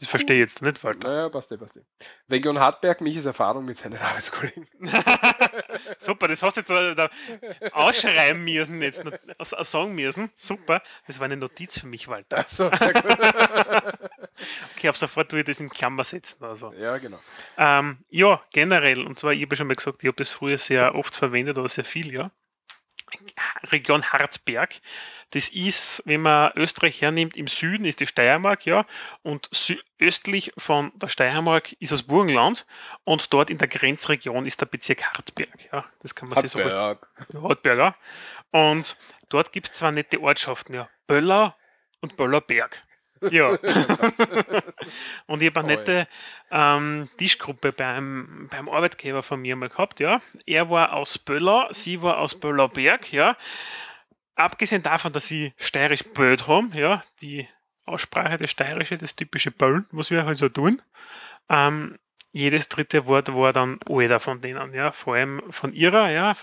Das verstehe ich jetzt nicht, Walter. Naja, passt eh, passt eh. Region Hartberg, Michis Erfahrung mit seinen Arbeitskollegen. Super, das hast du jetzt da, da ausschreiben müssen, jetzt aus- sagen müssen. Super, das war eine Notiz für mich, Walter. Achso, sehr gut. Okay, ab sofort tue ich das in Klammer setzen. Also. ja, genau. Ähm, ja, generell, und zwar, ich habe ja schon mal gesagt, ich habe das früher sehr oft verwendet, oder sehr viel, ja. Region Harzberg. Das ist, wenn man Österreich hernimmt, im Süden ist die Steiermark, ja, und östlich von der Steiermark ist das Burgenland und dort in der Grenzregion ist der Bezirk Hartberg, ja. Das kann man sich so vorstellen. Hartberg. Hartberger. Und dort gibt es zwar nette Ortschaften, ja. Böller und Böllerberg. Ja. und ich habe eine nette ähm, Tischgruppe beim, beim Arbeitgeber von mir mal gehabt, ja. Er war aus Böller, sie war aus Böllerberg, ja. Abgesehen davon, dass sie steirisch Böd haben, ja, die Aussprache, das steirische, das typische Böll, was wir halt so tun, ähm, jedes dritte Wort war dann Alter von denen, ja, vor allem von ihrer, ja.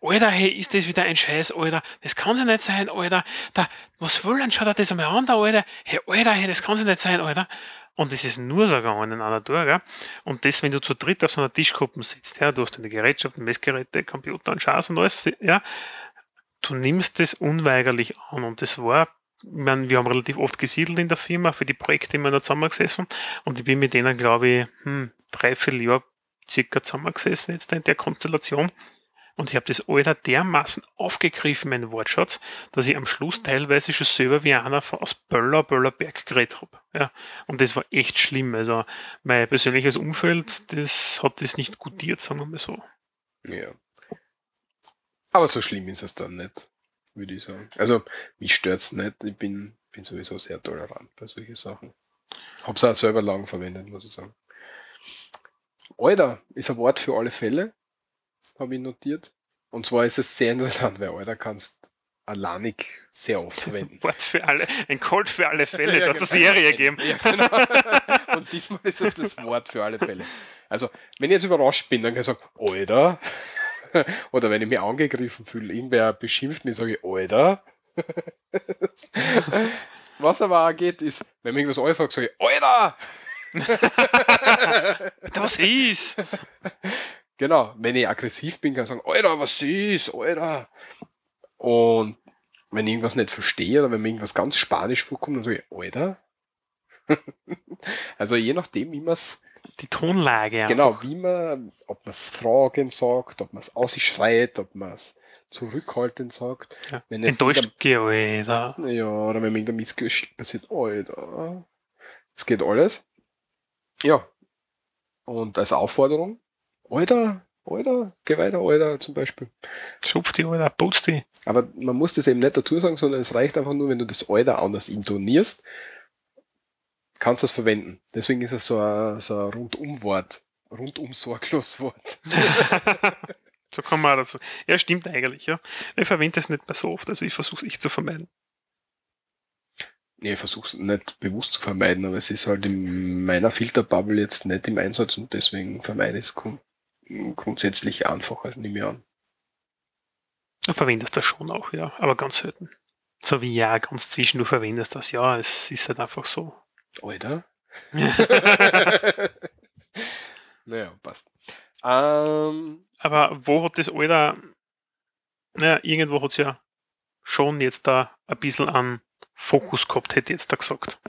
Alter, hey, ist das wieder ein Scheiß, Alter, das kann ja nicht sein, Alter, da, was will denn, schaut er das einmal an, da, Alter, hey, Alter, hey, das kann ja nicht sein, Alter. Und das ist nur so gegangen in einer Tour, ja. Und das, wenn du zu dritt auf so einer Tischgruppe sitzt, ja, du hast deine Gerätschaften, Messgeräte, Computer und Schaß und alles, ja, du nimmst das unweigerlich an. Und das war ich meine, wir haben relativ oft gesiedelt in der Firma für die Projekte immer noch zusammengesessen und ich bin mit denen, glaube ich, hm, drei, vier Jahre circa zusammengesessen jetzt in der Konstellation und ich habe das Alter dermaßen aufgegriffen, mein Wortschatz, dass ich am Schluss teilweise schon selber wie einer aus Böller, Böllerberg geredet habe. Ja. Und das war echt schlimm. Also mein persönliches Umfeld, das hat das nicht gutiert, sagen wir mal so. Ja. Aber so schlimm ist es dann nicht würde ich sagen. Also, mich stört's nicht. Ich bin, bin sowieso sehr tolerant bei solchen Sachen. Hab's auch selber lang verwendet, muss ich sagen. Alter ist ein Wort für alle Fälle, habe ich notiert. Und zwar ist es sehr interessant, weil Alter kannst alleinig sehr oft verwenden. Wort für alle, ein Code für alle Fälle, ja, da genau. Serie geben. Ja, genau. Und diesmal ist es das Wort für alle Fälle. Also, wenn ich jetzt überrascht bin, dann kann ich sagen, Alter. Oder wenn ich mich angegriffen fühle, irgendwer beschimpft mich, sage ich, Alter. Was aber auch geht, ist, wenn mir irgendwas anfängt, sage ich, Alter! was ist? Genau, wenn ich aggressiv bin, kann ich sagen, Alter, was ist, Alter? Und wenn ich irgendwas nicht verstehe oder wenn mir irgendwas ganz Spanisch vorkommt, dann sage ich, Alter? also je nachdem, wie man es die Tonlage. Genau, wie man, ob man es Fragen sagt, ob man es ausschreit, ob man es zurückhaltend sagt. Ja. Wenn Enttäuscht geht. Ja, oder wenn irgendein Missgeschick passiert, Alter. Es geht alles. Ja. Und als Aufforderung, Alter, Alter, geh weiter, Alter, zum Beispiel. Schupf die, Alter, putz die. Aber man muss das eben nicht dazu sagen, sondern es reicht einfach nur, wenn du das Alter anders intonierst kannst du es verwenden. Deswegen ist es so ein, so ein Rundumwort, rundum sorglos Wort. so kann man das. Ja, stimmt eigentlich, ja. Ich verwende es nicht mehr so oft, also ich versuche es nicht zu vermeiden. Nee, ich versuche es nicht bewusst zu vermeiden, aber es ist halt in meiner Filterbubble jetzt nicht im Einsatz und deswegen vermeide ich es grund grundsätzlich einfacher, nehme ich an. Du verwendest das schon auch, ja, aber ganz selten. So wie ja, ganz zwischen du verwendest das, ja, es ist halt einfach so. Alter. naja, passt. Ähm, Aber wo hat das Alter, naja, irgendwo hat es ja schon jetzt da ein bisschen an Fokus gehabt, hätte ich jetzt da gesagt.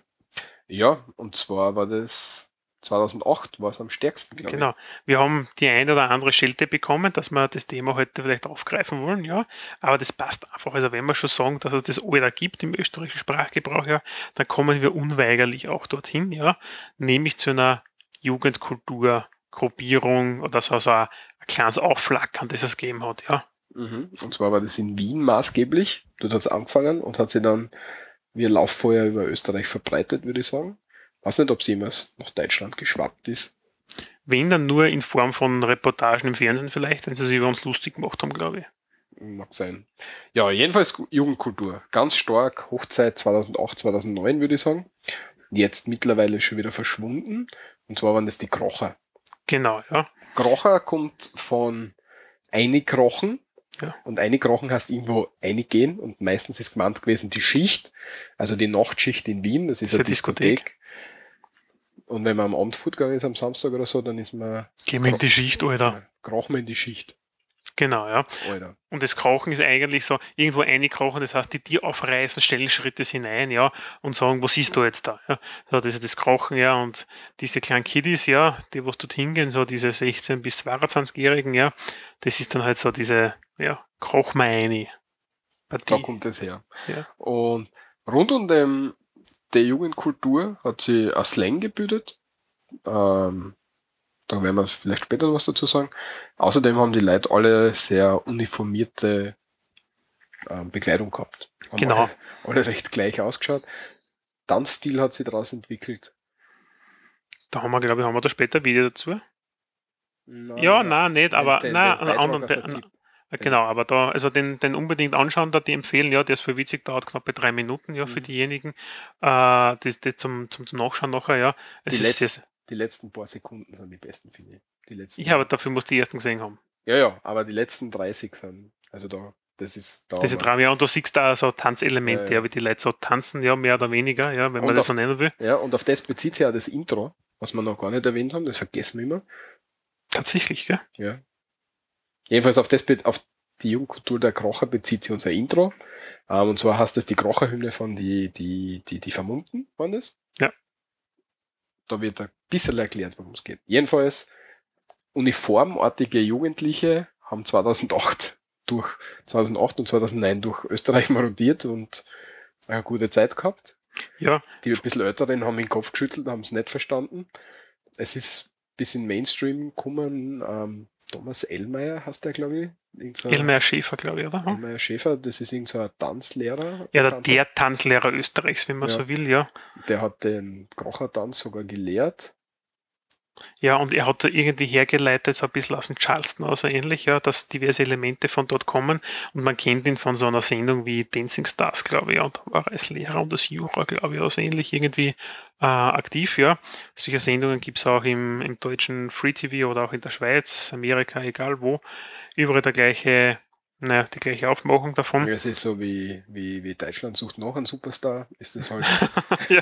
Ja, und zwar war das 2008 war es am stärksten, glaube genau. ich. Genau. Wir haben die ein oder andere Schelte bekommen, dass wir das Thema heute vielleicht aufgreifen wollen, ja. Aber das passt einfach. Also wenn wir schon sagen, dass es das Alter gibt im österreichischen Sprachgebrauch, ja, dann kommen wir unweigerlich auch dorthin, ja. Nämlich zu einer Jugendkulturgruppierung oder so, so ein, ein kleines Aufflackern, das es gegeben hat, ja. Mhm. Und zwar war das in Wien maßgeblich. Dort hat es angefangen und hat sich dann wie ein Lauffeuer über Österreich verbreitet, würde ich sagen. Weiß nicht, ob sie jemals nach Deutschland geschwappt ist. Wenn dann nur in Form von Reportagen im Fernsehen vielleicht, wenn sie sich über uns lustig gemacht haben, glaube ich. Mag sein. Ja, jedenfalls Jugendkultur. Ganz stark. Hochzeit 2008, 2009 würde ich sagen. Jetzt mittlerweile schon wieder verschwunden. Und zwar waren das die Krocher. Genau, ja. Krocher kommt von Einigrochen. Ja. Und Einigrochen heißt irgendwo eingehen und meistens ist gemeint gewesen die Schicht, also die Nachtschicht in Wien, das ist, das ist eine Diskothek. Diskothek. Und wenn man am Abend fortgegangen ist, am Samstag oder so, dann ist man. Gehen wir in die Schicht, Alter. Krochen wir in die Schicht. Genau, ja. Alter. Und das Krochen ist eigentlich so, irgendwo einkrochen, das heißt, die Tier aufreißen, stellen Schritte hinein, ja, und sagen, was siehst du jetzt da? Ja. So, das ist das Krochen, ja, und diese kleinen Kiddies, ja, die, was dort hingehen, so diese 16- bis 22-Jährigen, ja, das ist dann halt so diese, ja, Krochmeini. Da kommt es her. Ja. Und rund um den der Jugendkultur hat sie ein Slang gebildet. Ähm, da werden wir vielleicht später noch was dazu sagen. Außerdem haben die Leute alle sehr uniformierte ähm, Bekleidung gehabt. Haben genau. Alle, alle, recht gleich ausgeschaut. Tanzstil hat sie daraus entwickelt. Da haben wir, glaube ich, haben wir da später Video dazu. Nein, ja, nein, nicht, aber nein, einen anderen, Genau, aber da, also den, den unbedingt anschauen, da die empfehlen, ja, der ist voll witzig, dauert knapp drei Minuten, ja, für Mhm. diejenigen, äh, die, die zum, zum, zum Nachschauen nachher, ja. Es Die, ist letz, sehr, die letzten paar Sekunden sind die besten, finde ich. Die letzten, ja, aber dafür muss die ersten gesehen haben. ja, ja, aber die letzten 30 sind, also da, das ist da. Diese aber- Traum, ja, und du siehst da so Tanzelemente, Ja, ja, ja. wie die Leute so tanzen, ja, mehr oder weniger, ja, wenn man Und das so nennen will. Ja, und auf das bezieht sich ja das Intro, was wir noch gar nicht erwähnt haben, das vergessen wir immer. Tatsächlich, gell? Ja. Jedenfalls auf das, auf die Jugendkultur der Krocher bezieht sich unser Intro. Ähm, und zwar heißt das die Krocherhymne von die, die, die, die Vermummten, waren das? Ja. Da wird ein bisschen erklärt, worum es geht. Jedenfalls, uniformartige Jugendliche haben 2008 durch, 2008 und 2009 durch Österreich marodiert und eine gute Zeit gehabt. Ja, Die ein bisschen Älteren haben den Kopf geschüttelt, haben es nicht verstanden. Es ist bis in Mainstream gekommen. Ähm, Thomas Ellmeier heißt der, glaube ich. So Elmer Schäfer, glaube ich, oder? Elmeier Schäfer, das ist irgend so ein Tanzlehrer. Ja, der, der Tanzlehrer Österreichs, wenn man Ja. so will, ja. der hat den Krochertanz sogar gelehrt. Ja, und er hat irgendwie hergeleitet, so ein bisschen aus dem Charleston aus, ähnlich, ja, dass diverse Elemente von dort kommen. Und man kennt ihn von so einer Sendung wie Dancing Stars, glaube ich, und war als Lehrer und als Jura, glaube ich, auch so ähnlich irgendwie äh, aktiv, ja. Solche Sendungen gibt es auch im, im deutschen Free TV oder auch in der Schweiz, Amerika, egal wo. Überall der gleiche, naja, die gleiche Aufmachung davon. Es ist so wie, wie, wie Deutschland sucht noch einen Superstar, ist das halt. ja.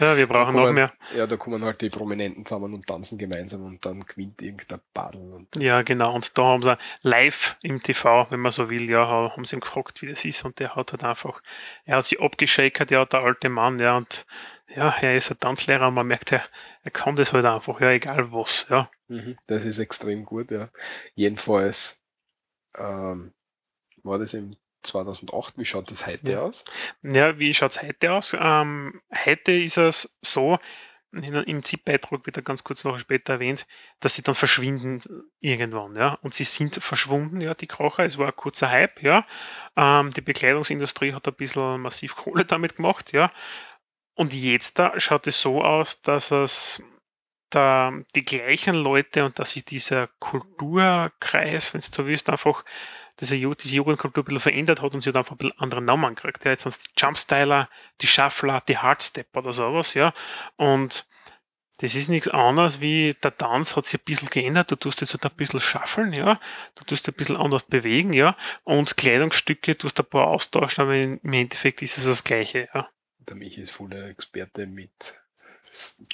ja, wir brauchen noch mehr. Ja, da kommen halt die Prominenten zusammen und tanzen gemeinsam und dann gewinnt irgendein Badel. Ja, genau. Und da haben sie live im TV, wenn man so will, ja, ha- haben sie ihn gefragt, wie das ist. Und der hat halt einfach, er hat sich abgeschakert, ja, der alte Mann, ja, und ja, er ist ein Tanzlehrer und man merkt, er, er kann das halt einfach, ja, egal was, ja. Mhm, Das ist extrem gut, ja. Jedenfalls ähm, war das im 2008. Wie schaut das heute Ja. aus? Ja, wie schaut's heute aus? Ähm, heute ist es so, im ZIP-Beitrag wird er ganz kurz noch später erwähnt, dass sie dann verschwinden irgendwann, ja. Und sie sind verschwunden, ja, die Krocher. Es war ein kurzer Hype, ja. Ähm, die Bekleidungsindustrie hat ein bisschen massiv Kohle damit gemacht, ja. Und jetzt da schaut es so aus, dass es da die gleichen Leute und dass sich dieser Kulturkreis, wenn du so willst, einfach diese, diese Jugendkultur ein bisschen verändert hat und sie hat einfach ein bisschen anderen Namen gekriegt. Ja, jetzt sind es die Jumpstyler, die Shuffler, die Hardstep oder sowas, ja. Und das ist nichts anderes wie der Tanz hat sich ein bisschen geändert. Du tust jetzt halt ein bisschen schaffeln, ja. Du tust ein bisschen anders bewegen, ja. Und Kleidungsstücke tust ein paar austauschen, aber im Endeffekt ist es das Gleiche, ja. Der Michi ist voller Experte mit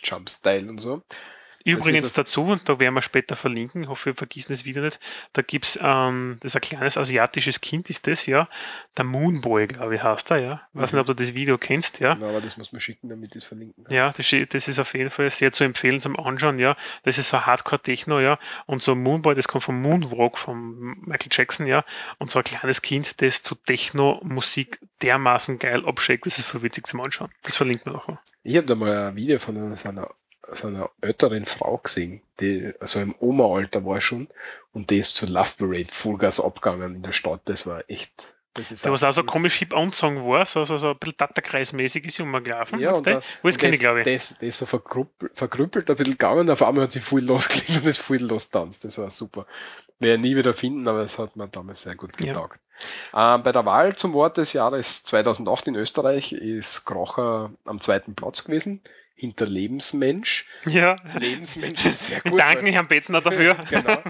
Jumpstyle und so. Übrigens dazu, und da werden wir später verlinken, ich hoffe, wir vergessen es wieder nicht, da gibt's ähm, das ist ein kleines asiatisches Kind ist das, ja, der Moonboy, glaube ich, heißt er, ja. Weiß Mhm. nicht, ob du das Video kennst, ja. Na, aber das muss man schicken, damit ich es verlinken kann. Ja, das, ist- das ist auf jeden Fall sehr zu empfehlen zum Anschauen, ja. Das ist so Hardcore-Techno, ja. Und so Moonboy, das kommt vom Moonwalk von Michael Jackson, ja. Und so ein kleines Kind, das zu Techno-Musik dermaßen geil abschickt, das ist voll witzig zum Anschauen. Das verlinkt man nachher. Ich habe da mal ein Video von einer, so einer, älteren Frau gesehen, die also im Oma-Alter war schon und die ist zur Love Parade Vollgas abgegangen in der Stadt. Das war echt. Das ist Der, was auch so komisch hip anzogen war, so, so, so ein bisschen Tatterkreismäßig ist umgelaufen. Ja, und da, Wo ist keine, das, glaube ich. Das, das ist so verkrüppelt, verkrüppelt ein bisschen gegangen auf einmal hat sie voll losgelegt und ist voll lostanzt. Das war super. Werde ich nie wieder finden, aber es hat mir damals sehr gut Ja. getaugt. Ähm, bei der Wahl zum Wort des Jahres 2008 in Österreich ist Krocher am zweiten Platz gewesen, hinter Lebensmensch. Ja. Lebensmensch ist sehr Wir gut. danken weil- Herrn Betzner dafür. genau.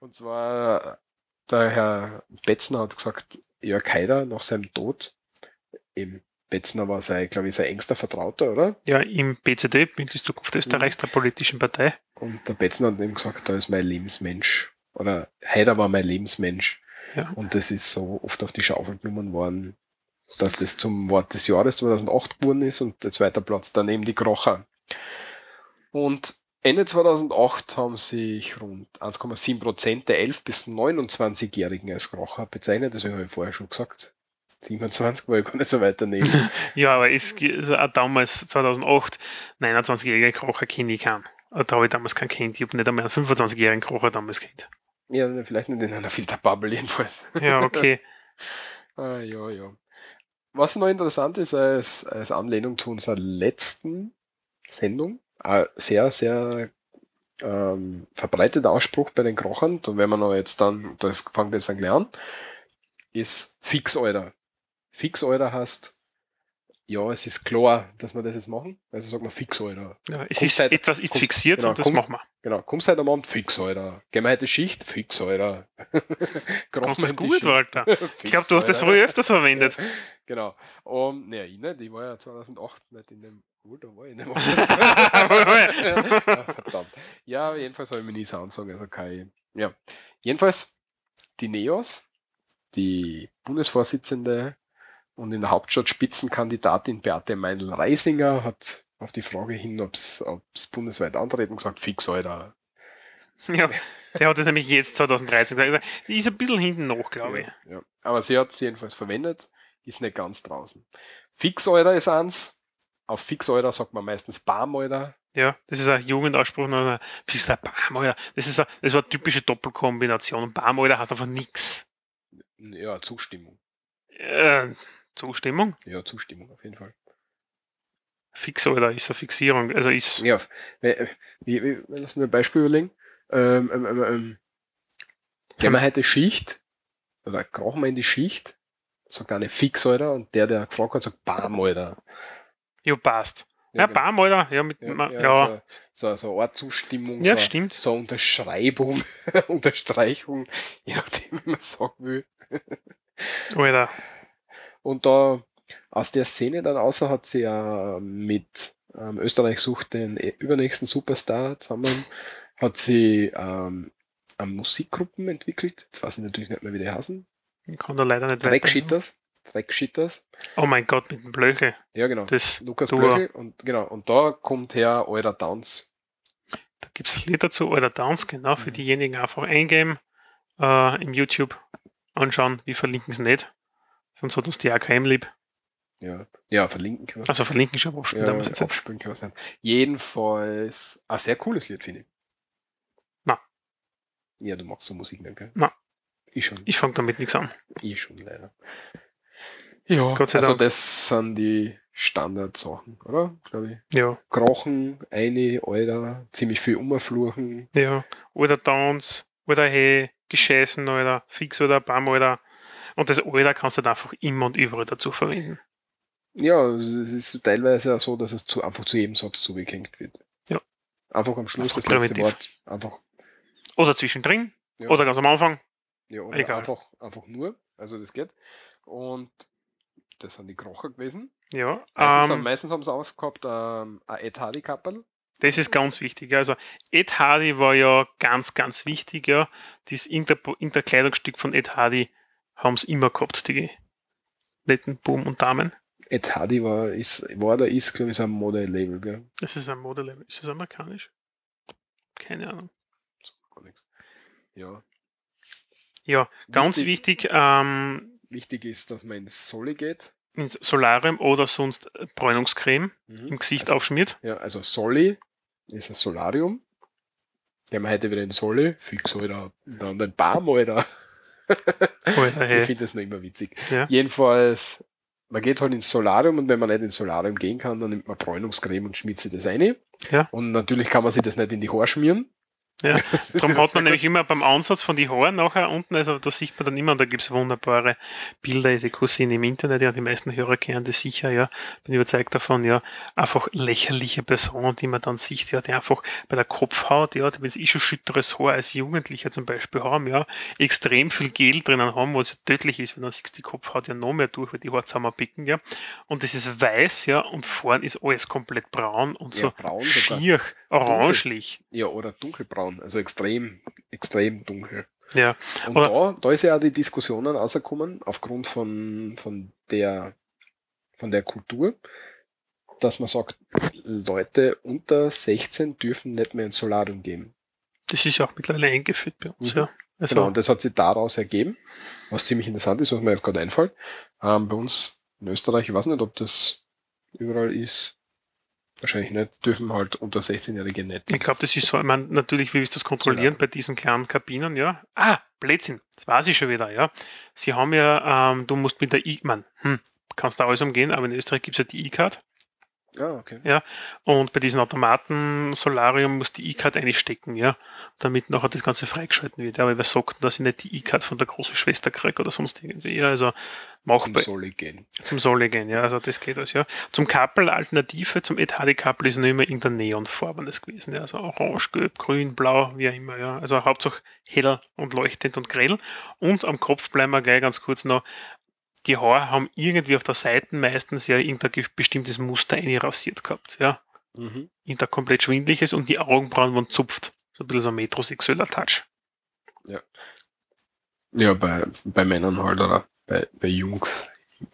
Und zwar, der Herr Betzner hat gesagt, Jörg Haider nach seinem Tod, eben Betzner war sein, glaube ich, sein engster Vertrauter, oder? Ja, im BCD, Bündnis Zukunft Österreichs, der politischen Partei. Und der Betzner hat ihm gesagt, da ist mein Lebensmensch. Oder Haider war mein Lebensmensch. Ja. Und das ist so oft auf die Schaufel genommen worden, dass das zum Wort des Jahres 2008 geworden ist und der zweite Platz dann eben die Krocher. Und Ende 2008 haben sich rund 1,7 Prozent der 11- bis 29-Jährigen als Krocher bezeichnet. Deswegen habe ich vorher schon gesagt. 27 war ich gar nicht so weit daneben. Ja, aber also auch damals, 2008, 29-jährige Krocher kenne ich keinen. Da habe ich damals keinen kennt. Ich habe nicht einmal einen 25-jährigen Krocher damals kennt. ja, vielleicht nicht in einer Filterbubble jedenfalls. Ja, okay. Ah, ja, ja. Was noch interessant ist, als, als Anlehnung zu unserer letzten Sendung, äh, sehr, sehr ähm, verbreiteter Ausspruch bei den Krochern, und wenn man noch jetzt dann, das fängt jetzt an an, ist fix, Alter. Fix, Alter heißt, ja, es ist klar, dass wir das jetzt machen. Also sagt man fix, Alter. Ja, es Kommst ist, halt- etwas ist kommst- fixiert genau, und das kommst- machen wir. Genau, kommst heute am Abend fix, Alter. Heute Schicht? Fix, Alter. Wir das gut, Schicht. Walter. Fix, Ich glaube, du hast das früher öfters verwendet. Genau. Um, ne, ich nicht. Ich war ja 2008 nicht in dem. Wo, da war ich in dem ja, Verdammt. Ja, jedenfalls habe ich mich nie so angezogen. Also kein. Ja. Jedenfalls, die NEOS, die Bundesvorsitzende und in der Hauptstadt Spitzenkandidatin Beate Meindl-Reisinger hat auf die Frage hin, ob es bundesweit antreten, gesagt, fix, Alter. Ja, der hat es nämlich jetzt 2013 gesagt. Die ist ein bisschen hinten noch, glaube ich. Ja, ja. Aber sie hat es jedenfalls verwendet, ist nicht ganz draußen. Fix-Eurer ist eins. Auf Fix-Eurer sagt man meistens Barm-Eurer. Ja, das ist ein Jugendausspruch. Wie ist der Bam, Alter? Das ist, eine, das war eine typische Doppelkombination. Bam, Alter, heißt einfach nix. Ja, Zustimmung. Äh, Zustimmung? Ja, Zustimmung auf jeden Fall. Fix, Alter, ist eine Fixierung. Also ist, Ja, wie, wie, wie, lass mir ein Beispiel überlegen. Ähm, ähm, ähm, ähm, gehen wir heute Schicht, oder krachen wir in die Schicht, sagt eine Fix-Eurer und der, der gefragt hat, sagt Barm-Eurer. ja, passt. Ja, genau. Bam, Alter, ja, mit, Ja, ma- ja, ja, So, so, so eine Art Zustimmung, Ja, so, stimmt. so eine Unterschreibung, Unterstreichung, je nachdem, wie man sagen will. Alter. Und da aus der Szene dann außer hat sie ja mit ähm, Österreich sucht den eh- übernächsten Superstar zusammen, hat sie ähm, ähm, Musikgruppen entwickelt. Jetzt weiß ich natürlich nicht mehr, wie die heißen. Ich kann da leider nicht weiter. Dreckshitters. Dreckshitters. Oh mein Gott, mit dem Blöchel. Ja, genau. Das, Lukas du- Blöchel. Und genau. Und da kommt her Eurer Downs. Da gibt es ein Lied dazu, Alter Downs, genau, für diejenigen einfach eingeben, äh, im YouTube anschauen, wir verlinken es nicht. Sonst hat uns die AKM lieb. Ja. Ja, verlinken können wir Also verlinken schon, aber abspielen, ja, ja, jetzt können wir. Jedenfalls ein sehr cooles Lied, finde ich. Na. Ja, du magst so Musik nicht, gell? Na. Ich schon. Ich fange damit nichts an. Ich schon leider. Ja, Gott sei also Dank. das sind die Standardsachen, oder? Glaube ich. Ja, Krochen, eine, Alter, ziemlich viel umfluchen. ja. Oder Downs, oder Hey, gescheißen, oder Fix oder Bam, oder. Und das Alter kannst du dann einfach immer und überall dazu verwenden. Ja, es ist teilweise auch so, dass es zu, einfach zu jedem Satz zugehängt wird. Ja. Einfach am Schluss Einfach das letzte präventiv. Wort. Einfach, Oder zwischendrin, ja, oder ganz am Anfang. ja, oder egal. einfach, einfach nur. Also das geht. Und das sind die Krocher gewesen. Ja, Meistens, haben, ähm, meistens haben sie aufgehabt ähm, ein Ed Hardy Kappel. das ist ganz wichtig. Also Ed Hardy war ja ganz, ganz wichtig, ja. Das Inter Interkleidungsstück von Ed Hardy haben es immer gehabt, die netten Buben und Damen. Ed Hardy war, ist, war oder ist, glaube ich, ein Modellabel, gell? Das ist ein Modell. Ist das amerikanisch? Keine Ahnung. Gar nichts. Ja. Ja, ganz Wichtig- wichtig, ähm, Wichtig ist, dass man ins Solli geht. ins Solarium oder sonst Bräunungscreme im Gesicht Also- aufschmiert. Ja, also Solli ist ein Solarium. Der man heute wieder in Solli, fix, Alter. Dann Baum, Alter. Alter, Ich finde das noch immer witzig. Ja. Jedenfalls, man geht halt ins Solarium und wenn man nicht ins Solarium gehen kann, dann nimmt man Bräunungscreme und schmiert sich das rein. Ja. Und natürlich kann man sich das nicht in die Haare schmieren. Ja. Darum hat man nämlich immer beim Ansatz von die Haaren nachher unten, also da sieht man dann immer, und da gibt es wunderbare Bilder, die Cousine im Internet, ja, die meisten Hörer kennen das sicher, ja, bin überzeugt davon, ja, einfach lächerliche Personen, die man dann sieht, ja, die einfach bei der Kopfhaut, ja, die wenn sie eh schon schütteres Haar als Jugendliche zum Beispiel haben, ja, extrem viel Gel drinnen haben, was ja tödlich ist, wenn dann siehst die Kopfhaut ja noch mehr durch, weil die Haare zusammenpicken, ja, und das ist weiß, ja, und vorn ist alles komplett braun und Ja, so braun schier, orangelich, Ja, oder dunkelbraun, also extrem, extrem dunkel. ja. Und da, da ist ja auch die Diskussionen rausgekommen, aufgrund von, von der, von der Kultur, dass man sagt, Leute unter 16 dürfen nicht mehr ins Solarium gehen. Das ist auch mittlerweile eingeführt bei uns, Mhm. ja. Also, Genau, und das hat sich daraus ergeben, was ziemlich interessant ist, was mir jetzt gerade einfällt. Ähm, bei uns in Österreich, ich weiß nicht, ob das überall ist, wahrscheinlich nicht, dürfen halt unter 16-Jährige nicht. ich glaube, das ist so, ich meine, natürlich, wie willst du das kontrollieren bei diesen kleinen Kabinen, ja? Ah, Blödsinn, das weiß ich schon wieder, ja. Sie haben ja, ähm, du musst mit der I, man, hm, kannst da alles umgehen, aber in Österreich gibt es ja die E-Card. Ah, okay. Ja, und bei diesem Automaten Solarium muss die E-Card einstecken, ja, damit nachher das Ganze freigeschalten wird. Ja, aber wer sagt, dass ich nicht die E-Card von der großen Schwester kriege oder sonst irgendwie. Ja, also machbar. Zum Soli gehen. Zum Soli gehen, ja, also das geht alles, ja. Zum Kappel, Alternative zum ETHD-Kappel ist nur immer irgendein Neonfarbenes gewesen, ja, also orange, gelb, grün, blau, wie auch immer, ja. Also Hauptsache hell und leuchtend und grell. Und am Kopf bleiben wir gleich ganz kurz noch, die Haare haben irgendwie auf der Seite meistens ja irgendein ge- bestimmtes Muster einrasiert gehabt, ja. Mhm. Irgendein komplett schwindliches und die Augenbrauen waren zupft. So ein bisschen so ein metrosexueller Touch. Ja, bei, bei Männern halt, oder bei, bei Jungs.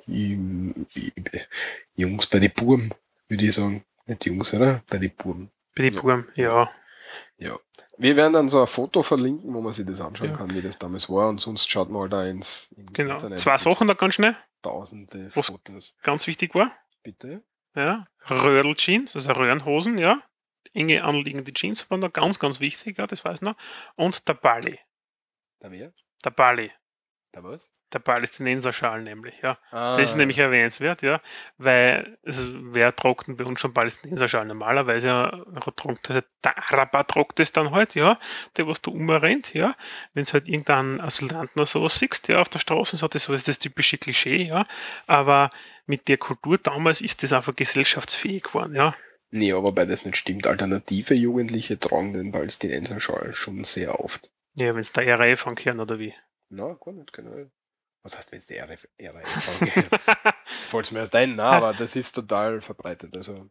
Jungs, bei den Burm, würde ich sagen. Nicht Jungs, oder? Bei den Burm. Bei den Buben, ja. Ja. Wir werden dann so ein Foto verlinken, wo man sich das anschauen Ja. kann, wie das damals war. Und sonst schaut man halt da ins, ins Genau. Internet. Zwei Sachen da ganz schnell, Tausende Was- Fotos. ganz wichtig war. Bitte? Ja. Röhrl-Jeans, also Röhrenhosen, ja. Enge anliegende Jeans waren da ganz, ganz wichtig, ja, das weiß ich noch. Und der Balli. Da wer? Der Balli. Da was? Der Palästinenserschal nämlich, ja. Ah, Das ist nämlich erwähnenswert, ja, weil es, wer denn bei uns schon Palästinenserschal? Normalerweise ja, der Araber tragt das dann halt, ja, der was da umrennt, ja. Wenn es halt irgendeinen Asylanten oder sowas siehst, ja, auf der Straße, so, das ist das typische Klischee, ja. Aber mit der Kultur damals ist das einfach gesellschaftsfähig geworden, ja. Nee, aber weil das nicht stimmt. Alternative Jugendliche tragen den Palästinenserschal schon sehr oft. Ja, wenn es der RAF ankehren oder wie. Na, gar nicht, genau. Was heißt, wenn es die RF, RF angeht? Jetzt fällt es mir erst ein, na, aber das ist total verbreitet. Also,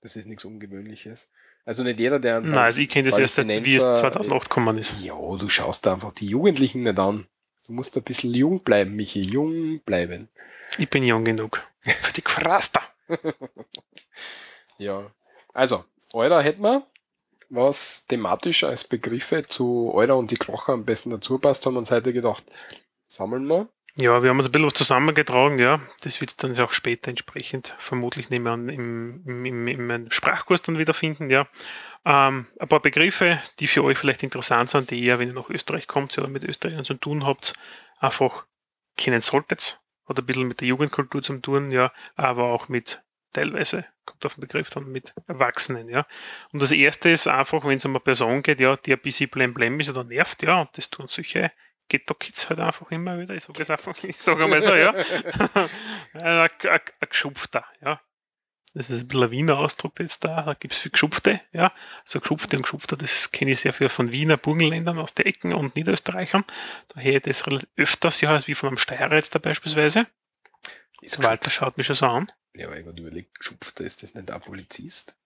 das ist nichts Ungewöhnliches. Also nicht jeder, der Nein, also ich kenne das erst, jetzt, wie es Palästinenser- 2008 gekommen ist. Ja, du schaust da einfach die Jugendlichen nicht an. Du musst ein bisschen jung bleiben, Michi. Jung bleiben. Ich bin jung genug. Für die Gefraster. Ja. Also, Euler hätten wir, was thematisch als Begriffe zu Euler und die Krocher am besten dazu passt, haben wir uns heute gedacht, sammeln wir. Ja, wir haben uns ein bisschen was zusammengetragen, ja. Das wird es dann auch später entsprechend vermutlich mehr an, im, im, im, im Sprachkurs dann wiederfinden, ja. Ähm, ein paar Begriffe, die für euch vielleicht interessant sind, die ihr, wenn ihr nach Österreich kommt oder mit Österreichern zu tun habt, einfach kennen solltet. Oder ein bisschen mit der Jugendkultur zu tun, ja, aber auch mit teilweise, kommt auf den Begriff dann, mit Erwachsenen, ja. Und das erste ist einfach, wenn es um eine Person geht, ja, die ein bisschen blem ist oder nervt, ja, und das tun solche Ghetto-Kids halt einfach immer wieder. Ich sage es einfach, ich sage einmal so, ja. ein, ein, ein Geschupfter, ja. Das ist ein bisschen ein Wiener Ausdruck jetzt da. Da gibt es viel Geschupfte, ja. So Geschupfte und Geschupfter, das kenne ich sehr viel von Wiener Burgenländern aus der Ecken und Niederösterreichern. Daher das relativ öfters, ja, als wie von einem Steirer jetzt da beispielsweise. Ist Walter schaut mich schon so an. Ja, aber ich habe überlegt, Geschupfter, ist das nicht ein Polizist?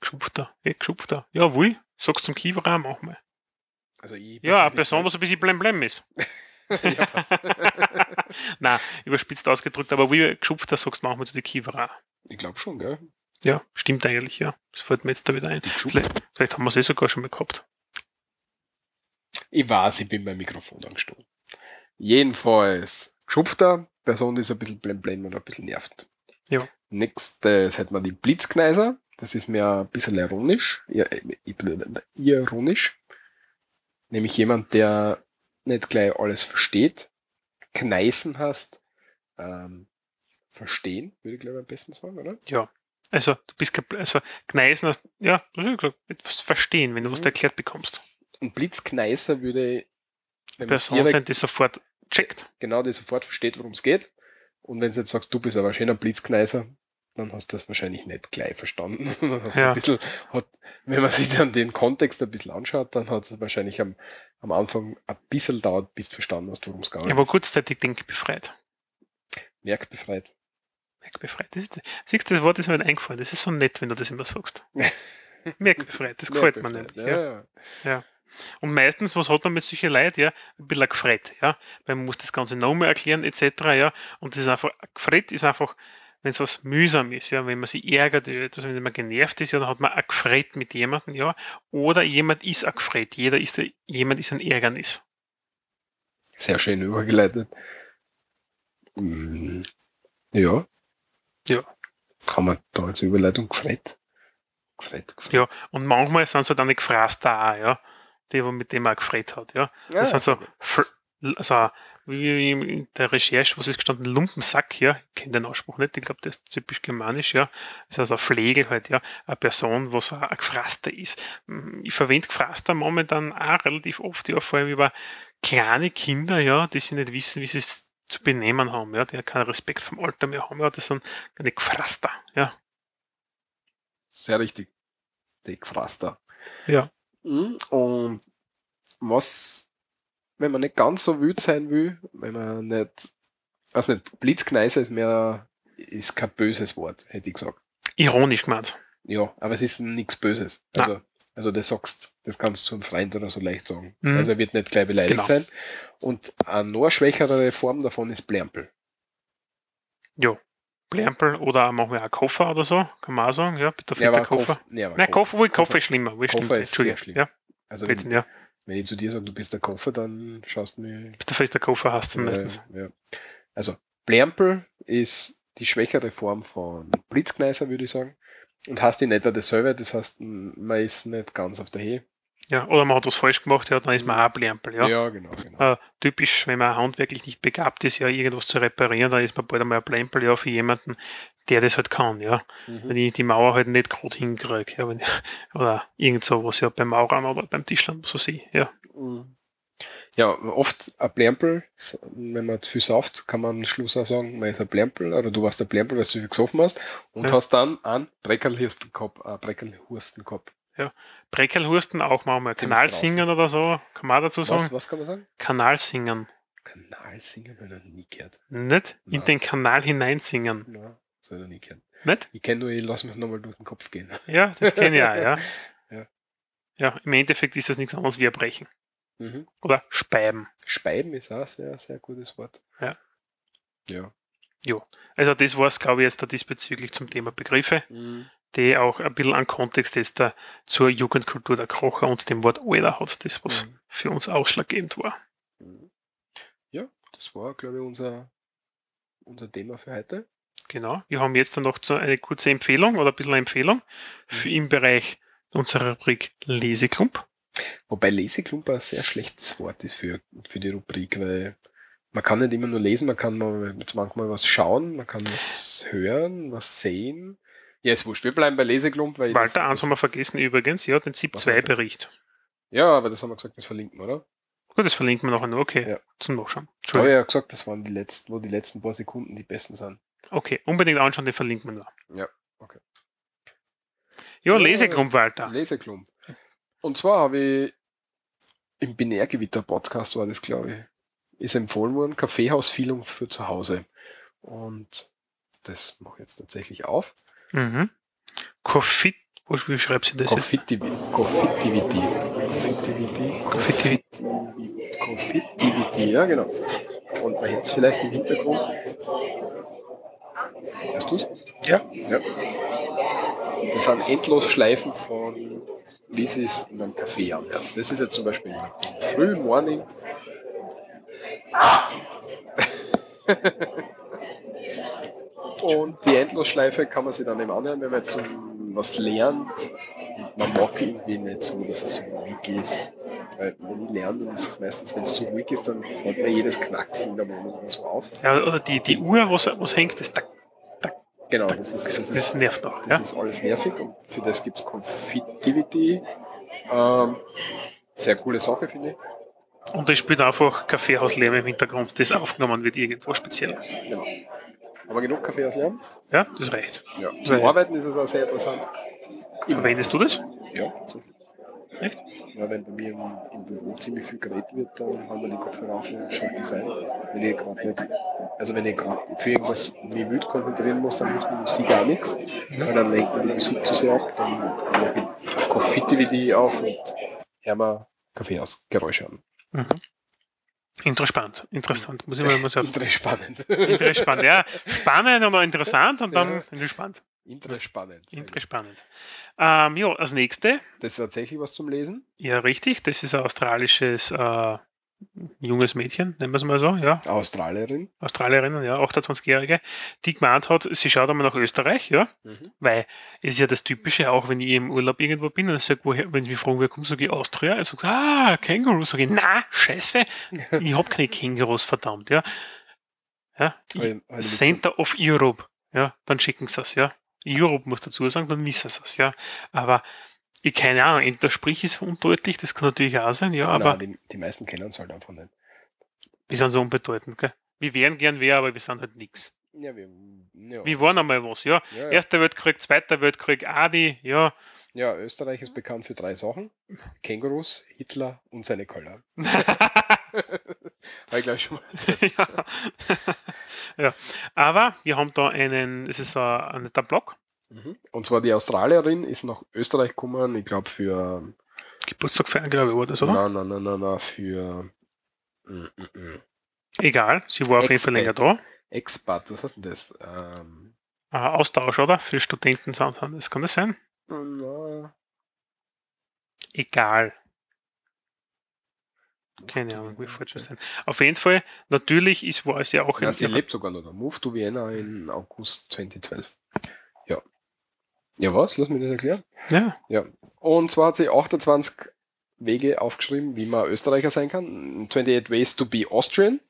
Geschupfter, ja, Geschupfter. Ja, wohl. Sagst zum Kieberer, mach mal. Also ich Ja, eine Person, was ein bisschen blem blem ist. ja, passt. Nein, überspitzt ausgedrückt, aber wie Geschupfter sagst du manchmal zu den Kieberer. ich glaube schon, gell? Ja, stimmt eigentlich, ja. Das fällt mir jetzt da wieder ein. Vielleicht, vielleicht haben wir es eh sogar schon mal gehabt. Ich weiß, ich bin beim Mikrofon angestoßen. Jedenfalls, Geschupfter, Person, die ist ein bisschen blem blem oder ein bisschen nervt. Ja. Nächstes hätten wir die Blitzkneiser. Das ist mir ein bisschen ironisch. Ir- Ironisch. Nämlich jemand, der nicht gleich alles versteht. Kneißen hast. Ähm, verstehen, würde ich glaube am besten sagen, oder? Ja. Also, du bist, also, Gneisen hast, ja, hast ja gesagt, etwas verstehen, wenn du was Mhm. da erklärt bekommst. Und Blitzkneiser würde, man Person direkt sein, die sofort checkt. genau, die sofort versteht, worum es geht. Und wenn du jetzt sagst, du bist aber ein schöner Blitzkneiser, dann hast du das wahrscheinlich nicht gleich verstanden. sondern hast Ja. ein bisschen, hat, wenn man sich dann den Kontext ein bisschen anschaut, dann hat es wahrscheinlich am, am Anfang ein bisschen dauert, bis du verstanden hast, worum es gegangen Er war ist. kurzzeitig denkbefreit. Merkbefreit. Merkbefreit. Das ist, siehst du, das Wort ist mir nicht eingefallen. Das ist so nett, wenn du das immer sagst. Merkbefreit, das gefällt mir Merkbefreit, nämlich. Ja. ja. Und meistens, was hat man mit solchen Leuten? Ja, ein bisschen gefret, ja. Weil man muss das Ganze nochmal erklären, etc., ja. Und das ist einfach, gefret ist einfach, wenn es was mühsam ist, ja, wenn man sich ärgert, oder etwas, wenn man genervt ist, ja, dann hat man gefret mit jemandem, ja. Oder jemand ist gefret. Jeder ist, ein- jemand ist ein Ärgernis. Sehr schön übergeleitet. Mm, Ja. Ja. Kann man da als Überleitung gefret? Gefret, gefret. Ja. Und manchmal sind es halt auch nicht gefraßt da, ja. Die, wo mit dem auch gefret hat, ja. Das sind so, also wie in der Recherche, was ist gestanden, Lumpensack, ja, ich kenne den Ausspruch nicht, ich glaube, das ist typisch germanisch, ja. Das ist also ein Pflegel halt, ja, eine Person, was ein Gefraster ist. Ich verwende Gefraster momentan auch relativ oft, ja, vor allem über kleine Kinder, ja, die sie nicht wissen, wie sie es zu benehmen haben, ja, die keinen Respekt vom Alter mehr haben, ja, das sind eine Gefraster, ja. Sehr richtig. Die Gefraster. Ja. Mhm. Und was, wenn man nicht ganz so wütend sein will, wenn man nicht, also nicht, Blitzkneiser ist mehr, ist kein böses Wort, hätte ich gesagt. Ironisch gemeint. Ja, aber es ist nichts Böses. Also, also das sagst, das kannst du einem Freund oder so leicht sagen. Mhm. Also er wird nicht gleich beleidigt Genau. sein. Und eine noch schwächere Form davon ist Blärmpel. Ja. Plärmpel oder manchmal auch Koffer oder so, kann man auch sagen, ja, bitte Ja, aber Koffer. Koff- nee, Nein, Koff- Koffer, Koffer Koffer- ist schlimmer. Koffer stimmt, ist sehr schlimm. Ja, Also Blödsinn, wenn, ja. wenn ich zu dir sage, du bist der Koffer, dann schaust du mir Bitte fester Koffer hast du meistens. Ja. Also, Blärmpel ist die schwächere Form von Blitzkneiser, würde ich sagen. Und hast in etwa dasselbe, das heißt, man ist nicht ganz auf der Höhe. Ja, oder man hat was falsch gemacht, ja, dann ist man auch Plärmpel, ja. genau, genau. Äh, typisch, wenn man handwerklich nicht begabt ist, ja, irgendwas zu reparieren, dann ist man bald einmal ein Plärmpel, ja, für jemanden, der das halt kann, ja. Mhm. Wenn ich die Mauer halt nicht gerade hinkriege, ja, wenn, oder irgend so was, ja, beim Maurern oder beim Tischlern, so sehe, ja. Mhm. Ja, oft ein Blärmpel, wenn man zu viel sauft, kann man am Schluss auch sagen, man ist ein Blärmpel, oder du warst ein Blärmpel, weil du zu viel gesoffen hast, und Ja. hast dann einen Breckerlhursten gehabt, einen Breckerlhursten gehabt. Breckelhursten auch manchmal, Ziemlich Kanalsingen oder so, kann man dazu sagen. Was, was kann man sagen? Kanalsingen. Kanalsingen habe ich noch nie gehört. Nicht in Nein. den Kanal hineinsingen. Nein, das habe ich noch nie gehört. Nicht? Ich kenne nur, ich lasse mich nochmal durch den Kopf gehen. Ja, das kenne ich auch, ja. Ja. Ja, im Endeffekt ist das nichts anderes wie Erbrechen. Mhm. Oder Speiben. Speiben ist auch ein sehr, sehr gutes Wort. Ja. Ja. Also das war es, glaube ich, jetzt da diesbezüglich zum Thema Begriffe, die auch ein bisschen einen Kontext jetzt da zur Jugendkultur der Krocher und dem Wort Alter hat, das was Mhm. für uns ausschlaggebend war. Ja, das war, glaube ich, unser, unser Thema für heute. Genau. Wir haben jetzt dann noch so eine kurze Empfehlung oder ein bisschen eine Empfehlung für im Bereich unserer Rubrik Leseklump. Wobei Leseklumper ein sehr schlechtes Wort ist für, für die Rubrik, weil man kann nicht immer nur lesen, man kann mal, manchmal was schauen, man kann was hören, was sehen. Ja, ist wurscht. Wir bleiben bei Leseklump, weil. Walter, eins haben wir vergessen übrigens, ja, den Was ZIP-2-Bericht. Ja, aber das haben wir gesagt, das verlinken, oder? Gut, das verlinken wir nachher noch. Okay, Ja. zum Nachschauen. Ich habe ja gesagt, das waren die letzten, wo die letzten paar Sekunden die besten sind. Okay, unbedingt anschauen, den verlinken wir noch. Ja, okay. Ja, Ja, Leseklump, Walter. Leseklump. Und zwar habe ich im Binärgewitter-Podcast war das, glaube ich, ist empfohlen worden, Kaffeehausfühlung für zu Hause. Und das mache ich jetzt tatsächlich auf. Mhm. Wo wie schreibst du das jetzt? Confittivity. Confittivity. Confittivity, ja genau. Und man hört es vielleicht im Hintergrund. Hörst du es? Ja. Ja. Das sind endlos Schleifen von, wie sie es in einem Café anhört. Das ist jetzt zum Beispiel früh Morning. Und die Endlosschleife kann man sich dann eben anhören, wenn man jetzt so was lernt. Und man mag irgendwie nicht so, dass es so ruhig ist. Weil wenn ich lerne, dann ist es meistens, wenn es zu ruhig ist, dann fällt mir jedes Knacksen in der Wohnung so auf. Ja, oder die, die Uhr, was, was hängt, das, tack, Genau, das ist, das, das das ist nervt noch. das Ja? ist alles nervig und für das gibt es Confitivity. Ähm, sehr coole Sache, finde ich. Und es spielt einfach Kaffeehauslärm im Hintergrund, das aufgenommen wird irgendwo speziell. Genau. Aber genug Kaffee aus Lärm. Ja, das reicht. Ja. Zum Weil- Arbeiten ist es auch sehr interessant. Verwendest du das? Ja, so. Echt? ja wenn bei mir im, im Büro ziemlich viel geredet wird, dann haben wir die Kopfhörer auf und schalte das ein. Wenn ich gerade nicht, also wenn ich gerade für irgendwas mich wild konzentrieren muss, dann hilft mir Musik auch nichts, weil dann lenkt mir die Musik zu sehr ab. Dann mache ich Confitivity auf und höre mir Kaffee aus, Geräusche an. Mhm. Interessant, interessant. Muss ich mal, auf, Interessant. interessant, ja. Spannend auch interessant und dann interessant. Interessant. Interessant. Ähm, ja, als nächste, Das ist tatsächlich was zum Lesen. ja richtig, das ist ein australisches äh, junges Mädchen, nennen wir es mal so, ja, Australierin. Australierin, ja, 28-Jährige, die gemeint hat, sie schaut einmal nach Österreich, ja, Mhm. weil es ist ja das Typische, auch wenn ich im Urlaub irgendwo bin und ich sag, woher, wenn sie mich fragen, wer kommt, sage ich Austria, ich sage, ah, Känguru, sage ich, na, scheiße, ich hab keine Kängurus, verdammt, ja. Ja, ich, Center of Europe, ja, dann schicken sie es, ja. Europe muss dazu sagen, dann wissen sie es, ja. Aber ich keine Ahnung, entweder sprich ist undeutlich, das kann natürlich auch sein, ja, aber Nein, die, die meisten kennen es halt einfach nicht. wir sind so unbedeutend, gell. Wir wären gern wer, aber wir sind halt nix. Ja, wir, ja. Wir waren einmal was, ja. Ja, ja. Erster Weltkrieg, Zweiter Weltkrieg, Adi, ja. ja, Österreich ist bekannt für drei Sachen. Kängurus, Hitler und seine Kölner. Habe ich glaube schon mal ja. ja. Aber wir haben da einen, es ist ein, der Block, Mhm. Und zwar die Australierin ist nach Österreich gekommen, ich glaube für Geburtstag feiern, glaube ich, war das, oder? Nein, nein, nein, nein, nein, für mm, mm, mm. Egal, sie war auf jeden Fall länger da. Expat. Was heißt denn das? Ähm, Äh, Austausch, oder? Für Studenten das. Kann das sein? na, Egal. Keine Ahnung, wie fällt das sein. Auf jeden Fall, natürlich ist, war es ja auch Ja, sie lebt sogar noch. Move to Vienna in August 2012. Ja. Was? Lass mich das erklären. Ja, Ja. Und zwar hat sie 28 Wege aufgeschrieben, wie man Österreicher sein kann. 28 Ways to be Austrian.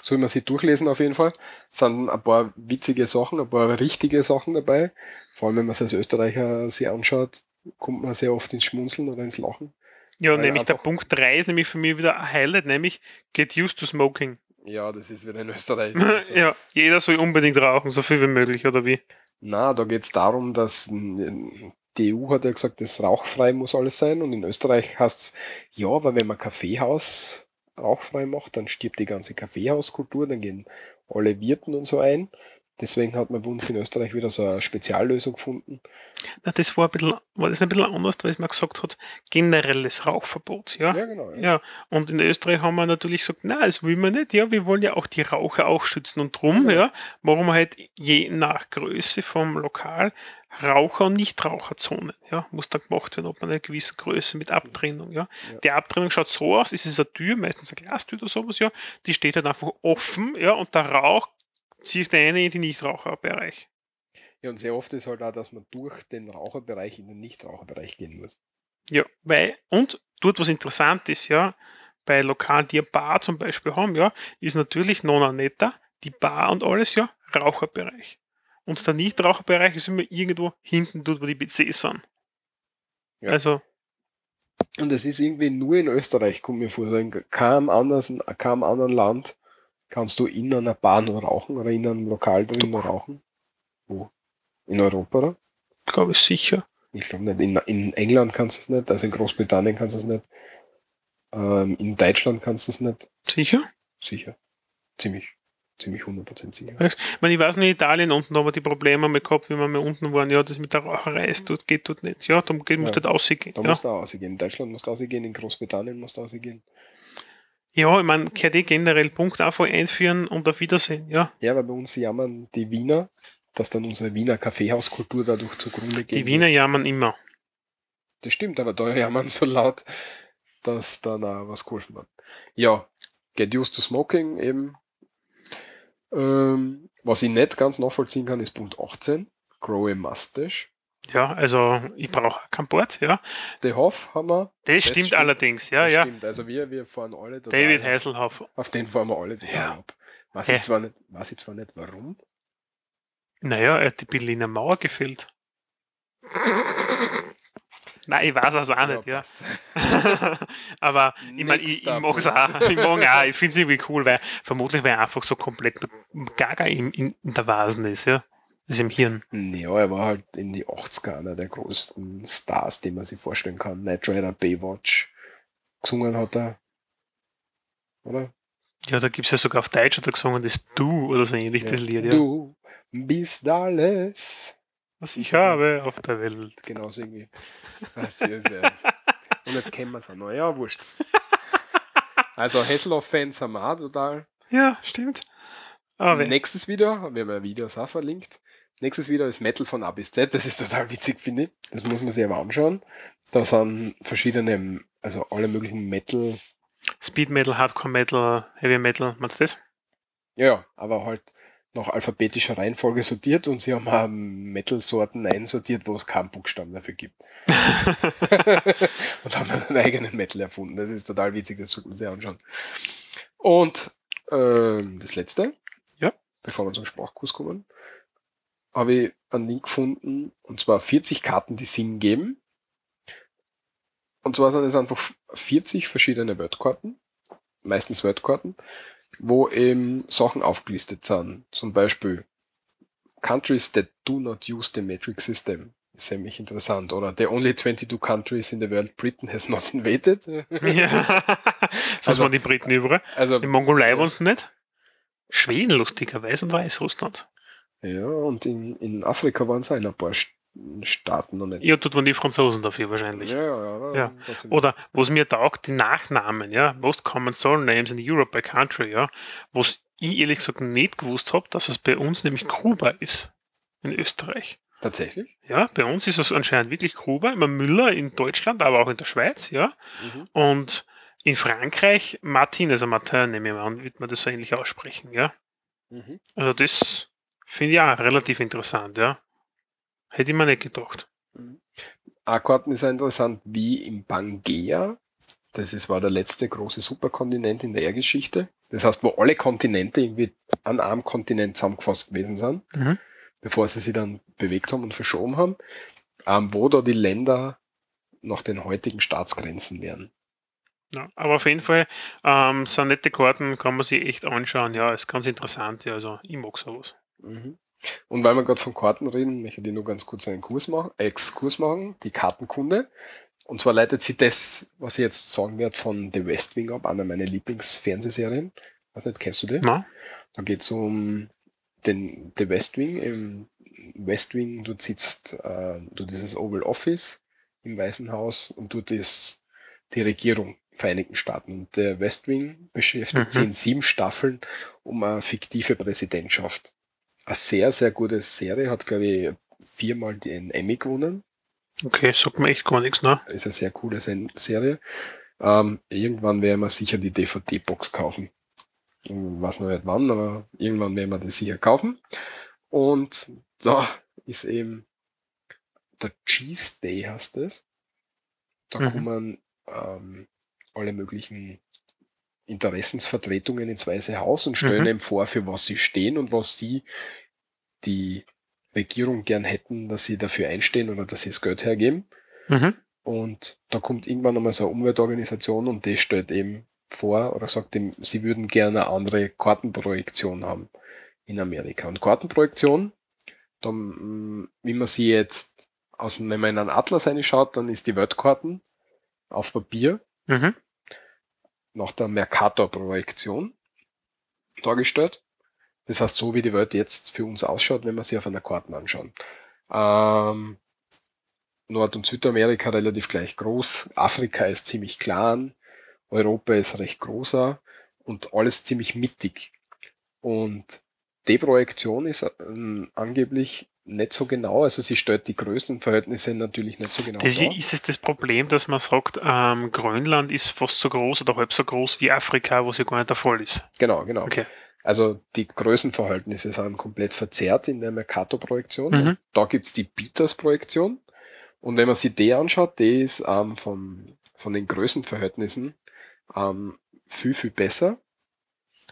Soll man sie durchlesen auf jeden Fall. Sind ein paar witzige Sachen, ein paar richtige Sachen dabei. Vor allem, wenn man es als Österreicher sich anschaut, kommt man sehr oft ins Schmunzeln oder ins Lachen. ja nämlich der Punkt 3 ist nämlich für mich wieder ein Highlight, nämlich Get used to smoking. Ja, das ist wieder in Österreich. Also, ja, jeder soll unbedingt rauchen, so viel wie möglich, oder wie? Na, da geht es darum, dass die EU hat ja gesagt, das rauchfrei muss alles sein und in Österreich heißt es, ja, aber wenn man Kaffeehaus rauchfrei macht, dann stirbt die ganze Kaffeehauskultur, dann gehen alle Wirten und so ein. Deswegen hat man bei uns in Österreich wieder so eine Speziallösung gefunden. Na, das war ein bisschen, war das ein bisschen anders, weil es mir gesagt hat, generelles Rauchverbot, ja? Ja, genau. Ja. Ja, und in Österreich haben wir natürlich gesagt, na, das will man nicht, ja, wir wollen ja auch die Raucher auch schützen und drum, Genau. ja, warum halt je nach Größe vom Lokal Raucher- und Nichtraucherzonen, ja, muss dann gemacht werden, ob man eine gewisse Größe mit Abtrennung, ja. Ja. Die Abtrennung schaut so aus, es ist eine Tür, meistens eine Glastür oder sowas, ja, die steht halt einfach offen, ja, und der Rauch zieht eine in den Nichtraucherbereich. ja, und sehr oft ist halt auch, dass man durch den Raucherbereich in den Nichtraucherbereich gehen muss. Ja, weil, und dort was interessant ist, ja, bei Lokalen, die eine Bar zum Beispiel haben, ja, ist natürlich Nona Netta, die Bar und alles, ja, Raucherbereich. Und der Nichtraucherbereich ist immer irgendwo hinten dort, wo die PCs sind. Ja. Also, Und es ist irgendwie nur in Österreich, kommt mir vor, in keinem anderen, keinem anderen Land kannst du in einer Bar nur rauchen oder in einem Lokal drin nur rauchen. Wo? In Europa, oder? glaube ich sicher. Ich glaube nicht. In, in England kannst du es nicht, also in Großbritannien kannst du es nicht. Ähm, in Deutschland kannst du es nicht. Sicher? Sicher. Ziemlich, ziemlich 100% sicher. Ich meine, ich weiß nicht, in Italien unten haben wir die Probleme mal gehabt, wie wir mal unten waren, ja, das mit der Raucherei ist dort, geht dort nicht. Ja, da geht, musst du Ja. halt rausgehen. Da Ja. musst du rausgehen. In Deutschland musst du rausgehen, in Großbritannien musst du rausgehen. Ja, ich meine, kann die generell Punkt einfach einführen und auf Wiedersehen, ja. Ja, weil bei uns jammern die Wiener, dass dann unsere Wiener Kaffeehauskultur dadurch zugrunde geht. Die Wiener jammern immer. Das stimmt, aber da jammern so laut, dass dann auch was geholfen wird. Ja, Get Used to Smoking eben. Ähm, was ich nicht ganz nachvollziehen kann, ist Punkt 18. Grow a Mustache. Ja, also ich brauche kein Board, ja. The Hoff haben wir. Das, stimmt, stimmt. allerdings, ja, Das ja. Stimmt, also wir, wir fahren alle total David. Heiselhoff. Auf den fahren wir alle total Ja. ab. Weiß Hä? ich, zwar nicht, weiß ich zwar nicht warum. Naja, er hat die Berliner Mauer gefällt. Nein, ich weiß es auch nicht, ja. Aber ich meine, ich, ich mag es auch. Ich mag auch. Ich finde es irgendwie cool, weil vermutlich, weil er einfach so komplett gaga in, in, in der Vasen ist, ja. Ist im Hirn. Ja, er war halt in die 80er einer der größten Stars, die man sich vorstellen kann. Knight Rider, Baywatch. Gesungen hat er. Oder? Ja, da gibt es ja sogar auf Deutsch hat er gesungen, das Du oder so ähnlich, das Lied, ja. Du bist alles. Was ich habe auf der Welt. Genauso irgendwie. Was ist das? Und jetzt kennen wir es auch noch. Ja, wurscht. Also Hasselhoff-Fans haben wir auch total. Ja, stimmt. Aber Nächstes Video, wir haben ja Videos auch verlinkt. Nächstes Video ist Metal von A bis Z. Das ist total witzig, finde ich. Das muss man sich aber anschauen. Da sind verschiedene, also alle möglichen Metal Speed Metal, Hardcore Metal, Heavy Metal, meinst du das? Ja, aber halt nach alphabetischer Reihenfolge sortiert und sie haben auch Metal-Sorten einsortiert, wo es keinen Buchstaben dafür gibt. und haben dann einen eigenen Metal erfunden. Das ist total witzig, das sollte man sich anschauen. Und ähm, das letzte. Bevor wir zum Sprachkurs kommen, habe ich einen Link gefunden, und zwar 40 Karten, die Sinn geben. Und zwar sind es einfach 40 verschiedene Wordkarten, meistens Wordkarten, wo eben Sachen aufgelistet sind. Zum Beispiel Countries that do not use the metric system. Ist ziemlich interessant. Oder the only 22 countries in the world Britain has not invaded. ja. Also- waren die Briten überall. Also, In Mongolei waren sie nicht. Schweden, lustigerweise, und Weißrussland. ja, und in, in Afrika waren es auch in ein paar St- Staaten noch nicht. Ja, dort waren die Franzosen dafür wahrscheinlich. ja, ja, Ja. trotzdem- Oder was mir taugt, die Nachnamen, ja, Most Common Surnames in Europe by Country, ja, was ich ehrlich gesagt nicht gewusst habe, dass es bei uns nämlich Kuba ist. In Österreich. Tatsächlich? Ja, bei uns ist es anscheinend wirklich Kuba, immer Müller in Deutschland, aber auch in der Schweiz, ja. Mhm. Und in Frankreich Martin, also Martin, nehme ich mal an, wird man das so ähnlich aussprechen, ja. Mhm. Also das finde ich auch relativ interessant, ja. Hätte ich mir nicht gedacht. A-Karten ist auch interessant, wie im Pangea. Das ist, war der letzte große Superkontinent in der Erdgeschichte. Das heißt, wo alle Kontinente irgendwie an einem Kontinent zusammengefasst gewesen sind, Mhm. bevor sie sich dann bewegt haben und verschoben haben, ähm, wo da die Länder nach den heutigen Staatsgrenzen wären. Ja, aber auf jeden Fall ähm, sind nette Karten, kann man sich echt anschauen. Ja, ist ganz interessant. Ja, also ich mag sowas. Mhm. Und weil wir gerade von Karten reden, möchte ich nur ganz kurz einen Kurs machen, Exkurs machen, die Kartenkunde. Und zwar leitet sie das, was ich jetzt sagen werde, von The West Wing ab, einer meiner Lieblingsfernsehserien. Weiß nicht, kennst du die? Na? Da geht es um den The West Wing. Im West Wing, du sitzt, äh, du dieses Oval Office im Weißen Haus und du das, die Regierung Vereinigten Staaten. Und der West Wing beschäftigt Mhm. sich in sieben Staffeln um eine fiktive Präsidentschaft. Eine sehr, sehr gute Serie, hat, glaube ich, viermal den Emmy gewonnen. Okay, sagt mir echt gar nichts, ne? Ist eine sehr coole Serie. Ähm, irgendwann werden wir sicher die DVD-Box kaufen. Ich weiß noch nicht wann, aber irgendwann werden wir das sicher kaufen. Und da ist eben der Cheese Day heißt es. Da Mhm. kommen ähm, alle möglichen Interessensvertretungen ins Weiße Haus und stellen Mhm. ihm vor, für was sie stehen und was sie die Regierung gern hätten, dass sie dafür einstehen oder dass sie das Geld hergeben. Mhm. Und da kommt irgendwann einmal so eine Umweltorganisation und die stellt eben vor oder sagt ihm, sie würden gerne eine andere Kartenprojektion haben in Amerika. Und Kartenprojektion, da, mm, wie man sie jetzt aus, wenn man in einen Atlas reinschaut, dann ist die Weltkarten auf Papier Mhm. nach der Mercator-Projektion dargestellt. Das heißt, so wie die Welt jetzt für uns ausschaut, wenn wir sie auf einer Karte anschauen. Ähm, Nord- und Südamerika relativ gleich groß, Afrika ist ziemlich klein, Europa ist recht großer und alles ziemlich mittig. Und die Projektion ist ähm, angeblich nicht so genau, also sie stellt die größten Verhältnisse natürlich nicht so genau Das dar. ist es das Problem, dass man sagt, ähm, Grönland ist fast so groß oder halb so groß wie Afrika, was ja gar nicht der Fall ist. Genau, genau. Okay. Also die Größenverhältnisse sind komplett verzerrt in der Mercator-Projektion. Mhm. Da gibt's die Peters-Projektion. Und wenn man sich die anschaut, die ist ähm, von, von den Größenverhältnissen ähm, viel, viel besser.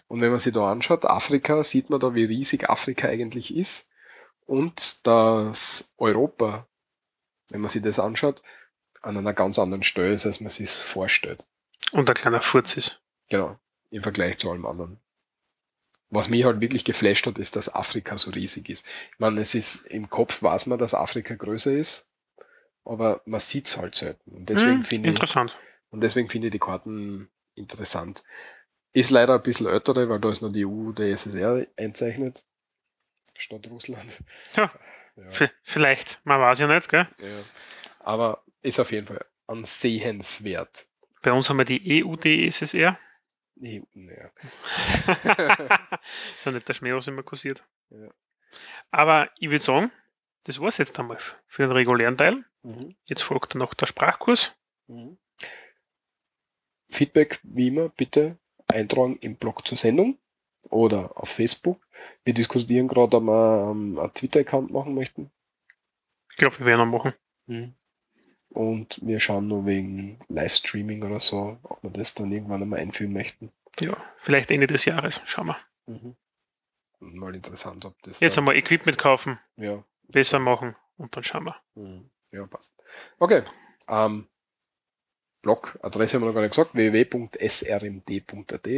Und wenn man sich da anschaut, Afrika, sieht man da, wie riesig Afrika eigentlich ist. Und das Europa, wenn man sich das anschaut, an einer ganz anderen Stelle ist, als man sich vorstellt. Und ein kleiner Furz ist. Genau, im Vergleich zu allem anderen. Was mich halt wirklich geflasht hat, ist, dass Afrika so riesig ist. Ich meine, es ist im Kopf weiß man, dass Afrika größer ist, aber man sieht's halt selten. Und deswegen Hm, finde ich, interessant. und deswegen finde ich die Karten interessant. Ist leider ein bisschen ältere, weil da ist noch die EU, der SSR einzeichnet. Statt Russland. Ja. Ja, vielleicht, man weiß ja nicht, gell? ja. Aber ist auf jeden Fall ansehenswert. Bei uns haben wir die EUDSSR. Nee, naja. ist ja nicht der Schmäh, was immer kursiert. Ja. Aber ich würde sagen, das war's jetzt einmal für den regulären Teil. Mhm. Jetzt folgt noch der Sprachkurs. Mhm. Feedback, wie immer, bitte eintragen im Blog zur Sendung oder auf Facebook. Wir diskutieren gerade, ob wir ähm, einen Twitter-Account machen möchten. Ich glaube, wir werden ihn machen. Und wir schauen nur wegen Livestreaming oder so, ob wir das dann irgendwann einmal einführen möchten. Ja, vielleicht Ende des Jahres. Schauen wir. Mhm. Mal interessant, ob das. Jetzt einmal Equipment kaufen, Ja. besser machen und dann schauen wir. Mhm. Ja, passt. Okay. Ähm, Blog-Adresse haben wir noch gar nicht gesagt, www.srmd.at.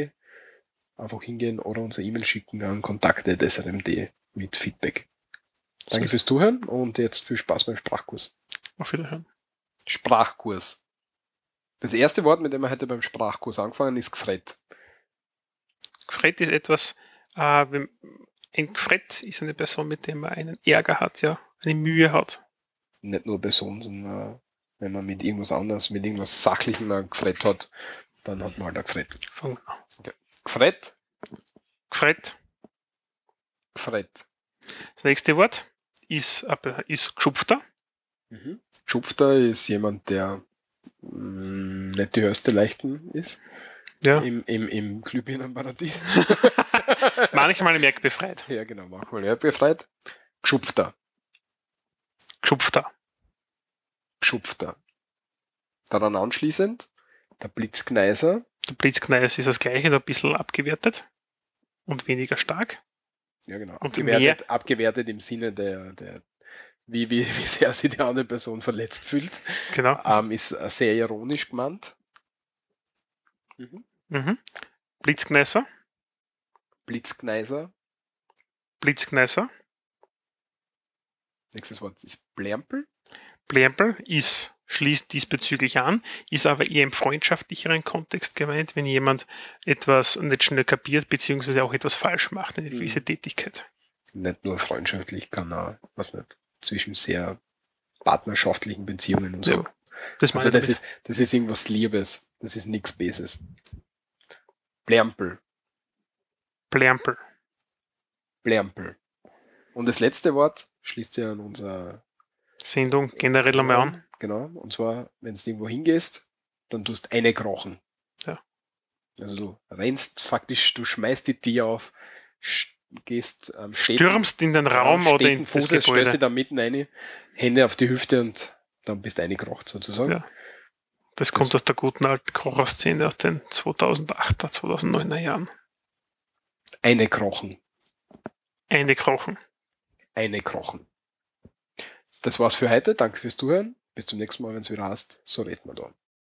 Einfach hingehen oder unser E-Mail schicken an kontakt.srmd mit Feedback. Danke fürs Zuhören und jetzt viel Spaß beim Sprachkurs. Auf Wiederhören. Sprachkurs. Das erste Wort, mit dem wir heute beim Sprachkurs angefangen, ist gefret. Gefret ist etwas, äh, ein Gefret ist eine Person, mit der man einen Ärger hat, ja, eine Mühe hat. Nicht nur Person, sondern äh, wenn man mit irgendwas anderes, mit irgendwas Sachlichem ein gefret hat, dann hat man halt ein gefret. Von, Gefret, Gefret. gefret. Das nächste Wort ist, ist geschupfter. Mhm. Schupfter ist jemand, der mh, nicht die höchste Leichten ist. Ja. Im, im, im Glühbirnenparadies. Manchmal merkbefreit. ja, genau, manchmal ja, befreit. Geschupfter. Geschupfter. Geschupfter. Daran anschließend der Blitzgneiser. Der Blitzkneis ist das gleiche, nur ein bisschen abgewertet und weniger stark. Ja, genau. Abgewertet, abgewertet im Sinne der, der wie, wie, wie sehr sich die andere Person verletzt fühlt. Genau. Ähm, ist äh, sehr ironisch gemeint. Mhm. Mhm. Blitzkneiser. Blitzgneiser. Blitzkneiser. Nächstes Wort ist Blärmpel. Blärmpel ist, schließt diesbezüglich an, ist aber eher im freundschaftlicheren Kontext gemeint, wenn jemand etwas nicht schnell kapiert, beziehungsweise auch etwas falsch macht, eine gewisse Mhm. Tätigkeit. nicht nur freundschaftlich, kann auch, was nicht, zwischen sehr partnerschaftlichen Beziehungen und so. Ja, das also das ist, das ist irgendwas Liebes. Das ist nichts Beses. Blärmpel. Blärmpel. Blärmpel. Und das letzte Wort schließt sich an unser Sendung generell einmal an. Genau. Und zwar, wenn du irgendwo hingehst, dann tust eine krochen. Ja. Also du rennst faktisch, du schmeißt die Tür auf, gehst am Städten, Stürmst in den Raum ja, oder in steten das Fußes, stellst dich Gebäude. da mitten rein, Hände auf die Hüfte und dann bist du eingekrocht sozusagen. Ja. Das kommt aus der guten alten Kocher-Szene aus den 2008er, 2009er Jahren. Eine krochen. Eine krochen. Eine krochen. Das war's für heute. Danke fürs Zuhören. Bis zum nächsten Mal, wenn es wieder heißt, so reden wir da.